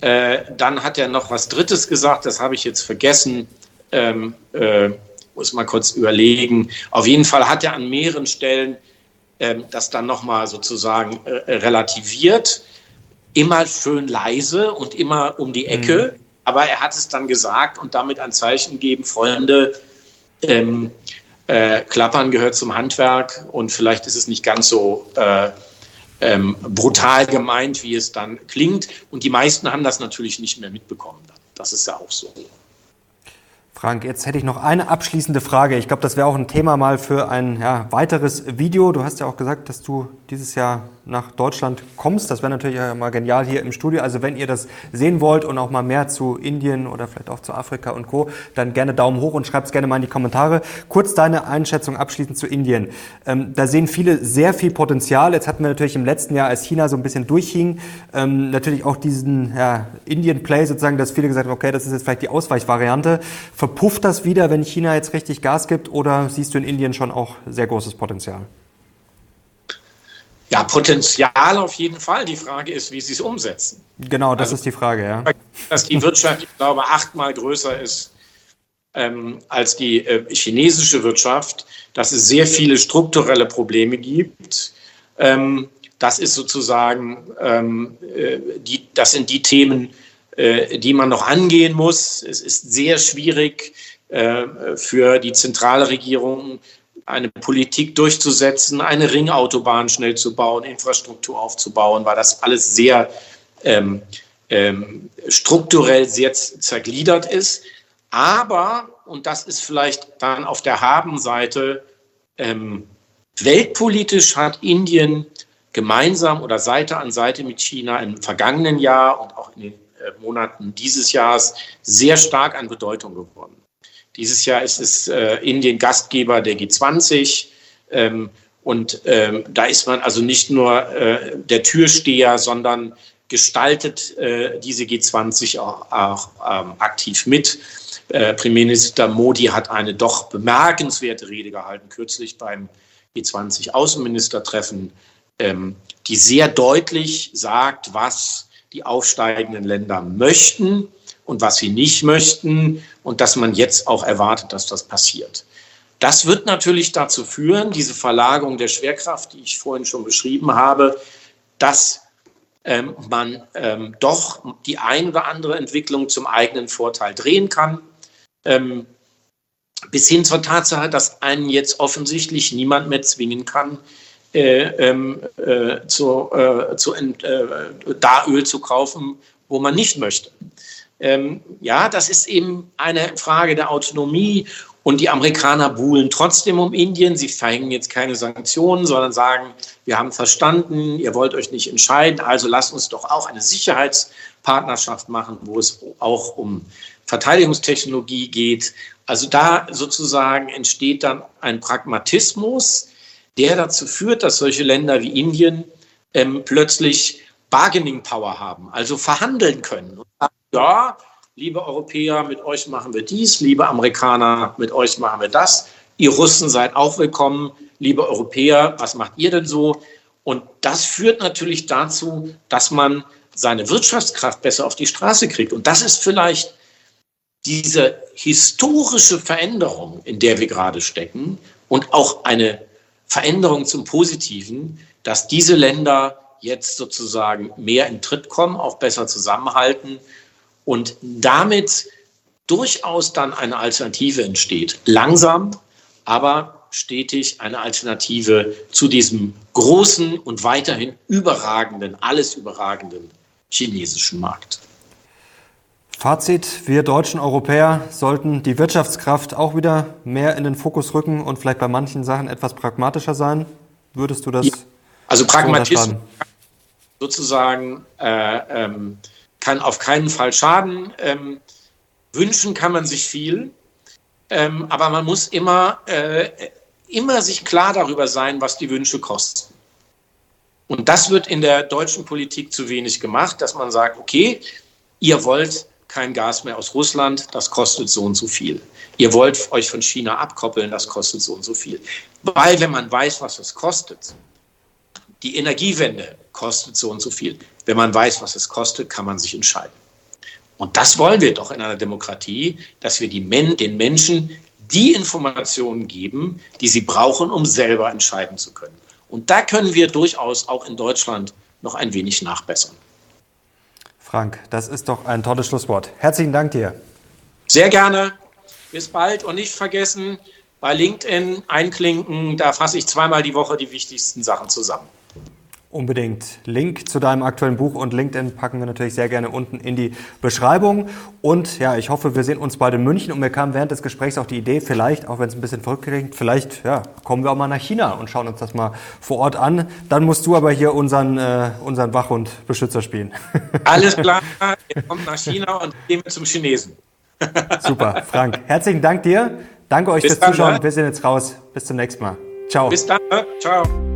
Äh, dann hat er noch was Drittes gesagt, das habe ich jetzt vergessen. Ähm, äh, muss mal kurz überlegen. Auf jeden Fall hat er an mehreren Stellen ähm, das dann nochmal sozusagen äh, relativiert. Immer schön leise und immer um die Ecke. Mhm. Aber er hat es dann gesagt und damit ein Zeichen gegeben, Freunde, ähm, äh, Klappern gehört zum Handwerk und vielleicht ist es nicht ganz so äh, ähm, brutal gemeint, wie es dann klingt. Und die meisten haben das natürlich nicht mehr mitbekommen. Das ist ja auch so. Frank, jetzt hätte ich noch eine abschließende Frage. Ich glaube, das wäre auch ein Thema mal für ein ja, weiteres Video. Du hast ja auch gesagt, dass du dieses Jahr nach Deutschland kommst. Das wäre natürlich mal genial hier im Studio. Also wenn ihr das sehen wollt und auch mal mehr zu Indien oder vielleicht auch zu Afrika und Co., dann gerne Daumen hoch und schreibt es gerne mal in die Kommentare. Kurz deine Einschätzung abschließend zu Indien. Ähm, da sehen viele sehr viel Potenzial. Jetzt hatten wir natürlich im letzten Jahr, als China so ein bisschen durchhing, ähm, natürlich auch diesen ja, Indien-Play sozusagen, dass viele gesagt haben, okay, das ist jetzt vielleicht die Ausweichvariante. Verpufft das wieder, wenn China jetzt richtig Gas gibt oder siehst du in Indien schon auch sehr großes Potenzial? Ja, Potenzial auf jeden Fall. Die Frage ist, wie sie es umsetzen. Genau, das also, ist die Frage, ja. Dass die Wirtschaft, ich glaube, achtmal größer ist ähm, als die äh, chinesische Wirtschaft, dass es sehr viele strukturelle Probleme gibt. Ähm, das ist sozusagen, ähm, äh, die, das sind die Themen, äh, die man noch angehen muss. Es ist sehr schwierig äh, für die zentrale Regierung, eine Politik durchzusetzen, eine Ringautobahn schnell zu bauen, Infrastruktur aufzubauen, weil das alles sehr ähm, ähm, strukturell sehr zergliedert ist. Aber, und das ist vielleicht dann auf der Habenseite, ähm, weltpolitisch hat Indien gemeinsam oder Seite an Seite mit China im vergangenen Jahr und auch in den äh, Monaten dieses Jahres sehr stark an Bedeutung gewonnen. Dieses Jahr ist es äh, Indien Gastgeber der G20. Ähm, und ähm, da ist man also nicht nur äh, der Türsteher, sondern gestaltet äh, diese G20 auch, auch ähm, aktiv mit. Äh, Premierminister Modi hat eine doch bemerkenswerte Rede gehalten, kürzlich beim G20-Außenministertreffen, ähm, die sehr deutlich sagt, was die aufsteigenden Länder möchten und was sie nicht möchten und dass man jetzt auch erwartet, dass das passiert. Das wird natürlich dazu führen, diese Verlagerung der Schwerkraft, die ich vorhin schon beschrieben habe, dass ähm, man ähm, doch die ein oder andere Entwicklung zum eigenen Vorteil drehen kann. Ähm, bis hin zur Tatsache, dass einen jetzt offensichtlich niemand mehr zwingen kann, äh, ähm, äh, zu, äh, zu äh, da Öl zu kaufen, wo man nicht möchte. Ähm, ja, das ist eben eine Frage der Autonomie Und die Amerikaner buhlen trotzdem um Indien. Sie verhängen jetzt keine Sanktionen, sondern sagen, wir haben verstanden, ihr wollt euch nicht entscheiden, also lasst uns doch auch eine Sicherheitspartnerschaft machen, wo es auch um Verteidigungstechnologie geht. Also da sozusagen entsteht dann ein Pragmatismus, der dazu führt, dass solche Länder wie Indien ähm, plötzlich Bargaining Power haben, also verhandeln können. Und sagen, ja, liebe Europäer, mit euch machen wir dies, liebe Amerikaner, mit euch machen wir das. Ihr Russen seid auch willkommen, liebe Europäer, was macht ihr denn so? Und das führt natürlich dazu, dass man seine Wirtschaftskraft besser auf die Straße kriegt. Und das ist vielleicht diese historische Veränderung, in der wir gerade stecken und auch eine Veränderung zum Positiven, dass diese Länder jetzt sozusagen mehr in Tritt kommen, auch besser zusammenhalten und damit durchaus dann eine Alternative entsteht. Langsam, aber stetig eine Alternative zu diesem großen und weiterhin überragenden, alles überragenden chinesischen Markt. Fazit, wir deutschen Europäer sollten die Wirtschaftskraft auch wieder mehr in den Fokus rücken und vielleicht bei manchen Sachen etwas pragmatischer sein. Würdest du das? Ja. Also Pragmatismus sozusagen äh, ähm, kann auf keinen Fall schaden. Ähm, wünschen kann man sich viel, ähm, aber man muss immer, äh, immer sich klar darüber sein, was die Wünsche kosten. Und das wird in der deutschen Politik zu wenig gemacht, dass man sagt, okay, ihr wollt kein Gas mehr aus Russland, das kostet so und so viel. Ihr wollt euch von China abkoppeln, das kostet so und so viel. Weil wenn man weiß, was es kostet, die Energiewende kostet so und so viel. Wenn man weiß, was es kostet, kann man sich entscheiden. Und das wollen wir doch in einer Demokratie, dass wir Men den Menschen die Informationen geben, die sie brauchen, um selber entscheiden zu können. Und da können wir durchaus auch in Deutschland noch ein wenig nachbessern. Frank, das ist doch ein tolles Schlusswort. Herzlichen Dank dir. Sehr gerne. Bis bald und nicht vergessen, bei LinkedIn einklinken, da fasse ich zweimal die Woche die wichtigsten Sachen zusammen. Unbedingt. Link zu deinem aktuellen Buch und LinkedIn packen wir natürlich sehr gerne unten in die Beschreibung. Und ja, ich hoffe, wir sehen uns bald in München. Und mir kam während des Gesprächs auch die Idee, vielleicht, auch wenn es ein bisschen verrückt klingt, vielleicht ja, kommen wir auch mal nach China und schauen uns das mal vor Ort an. Dann musst du aber hier unseren, äh, unseren Wachhund-Beschützer spielen. Alles klar, ihr kommt nach China und gehen wir zum Chinesen. Super, Frank. Herzlichen Dank dir. Danke euch Bis fürs dann, Zuschauen. Ne? Wir sind jetzt raus. Bis zum nächsten Mal. Ciao. Bis dann. Ne? Ciao.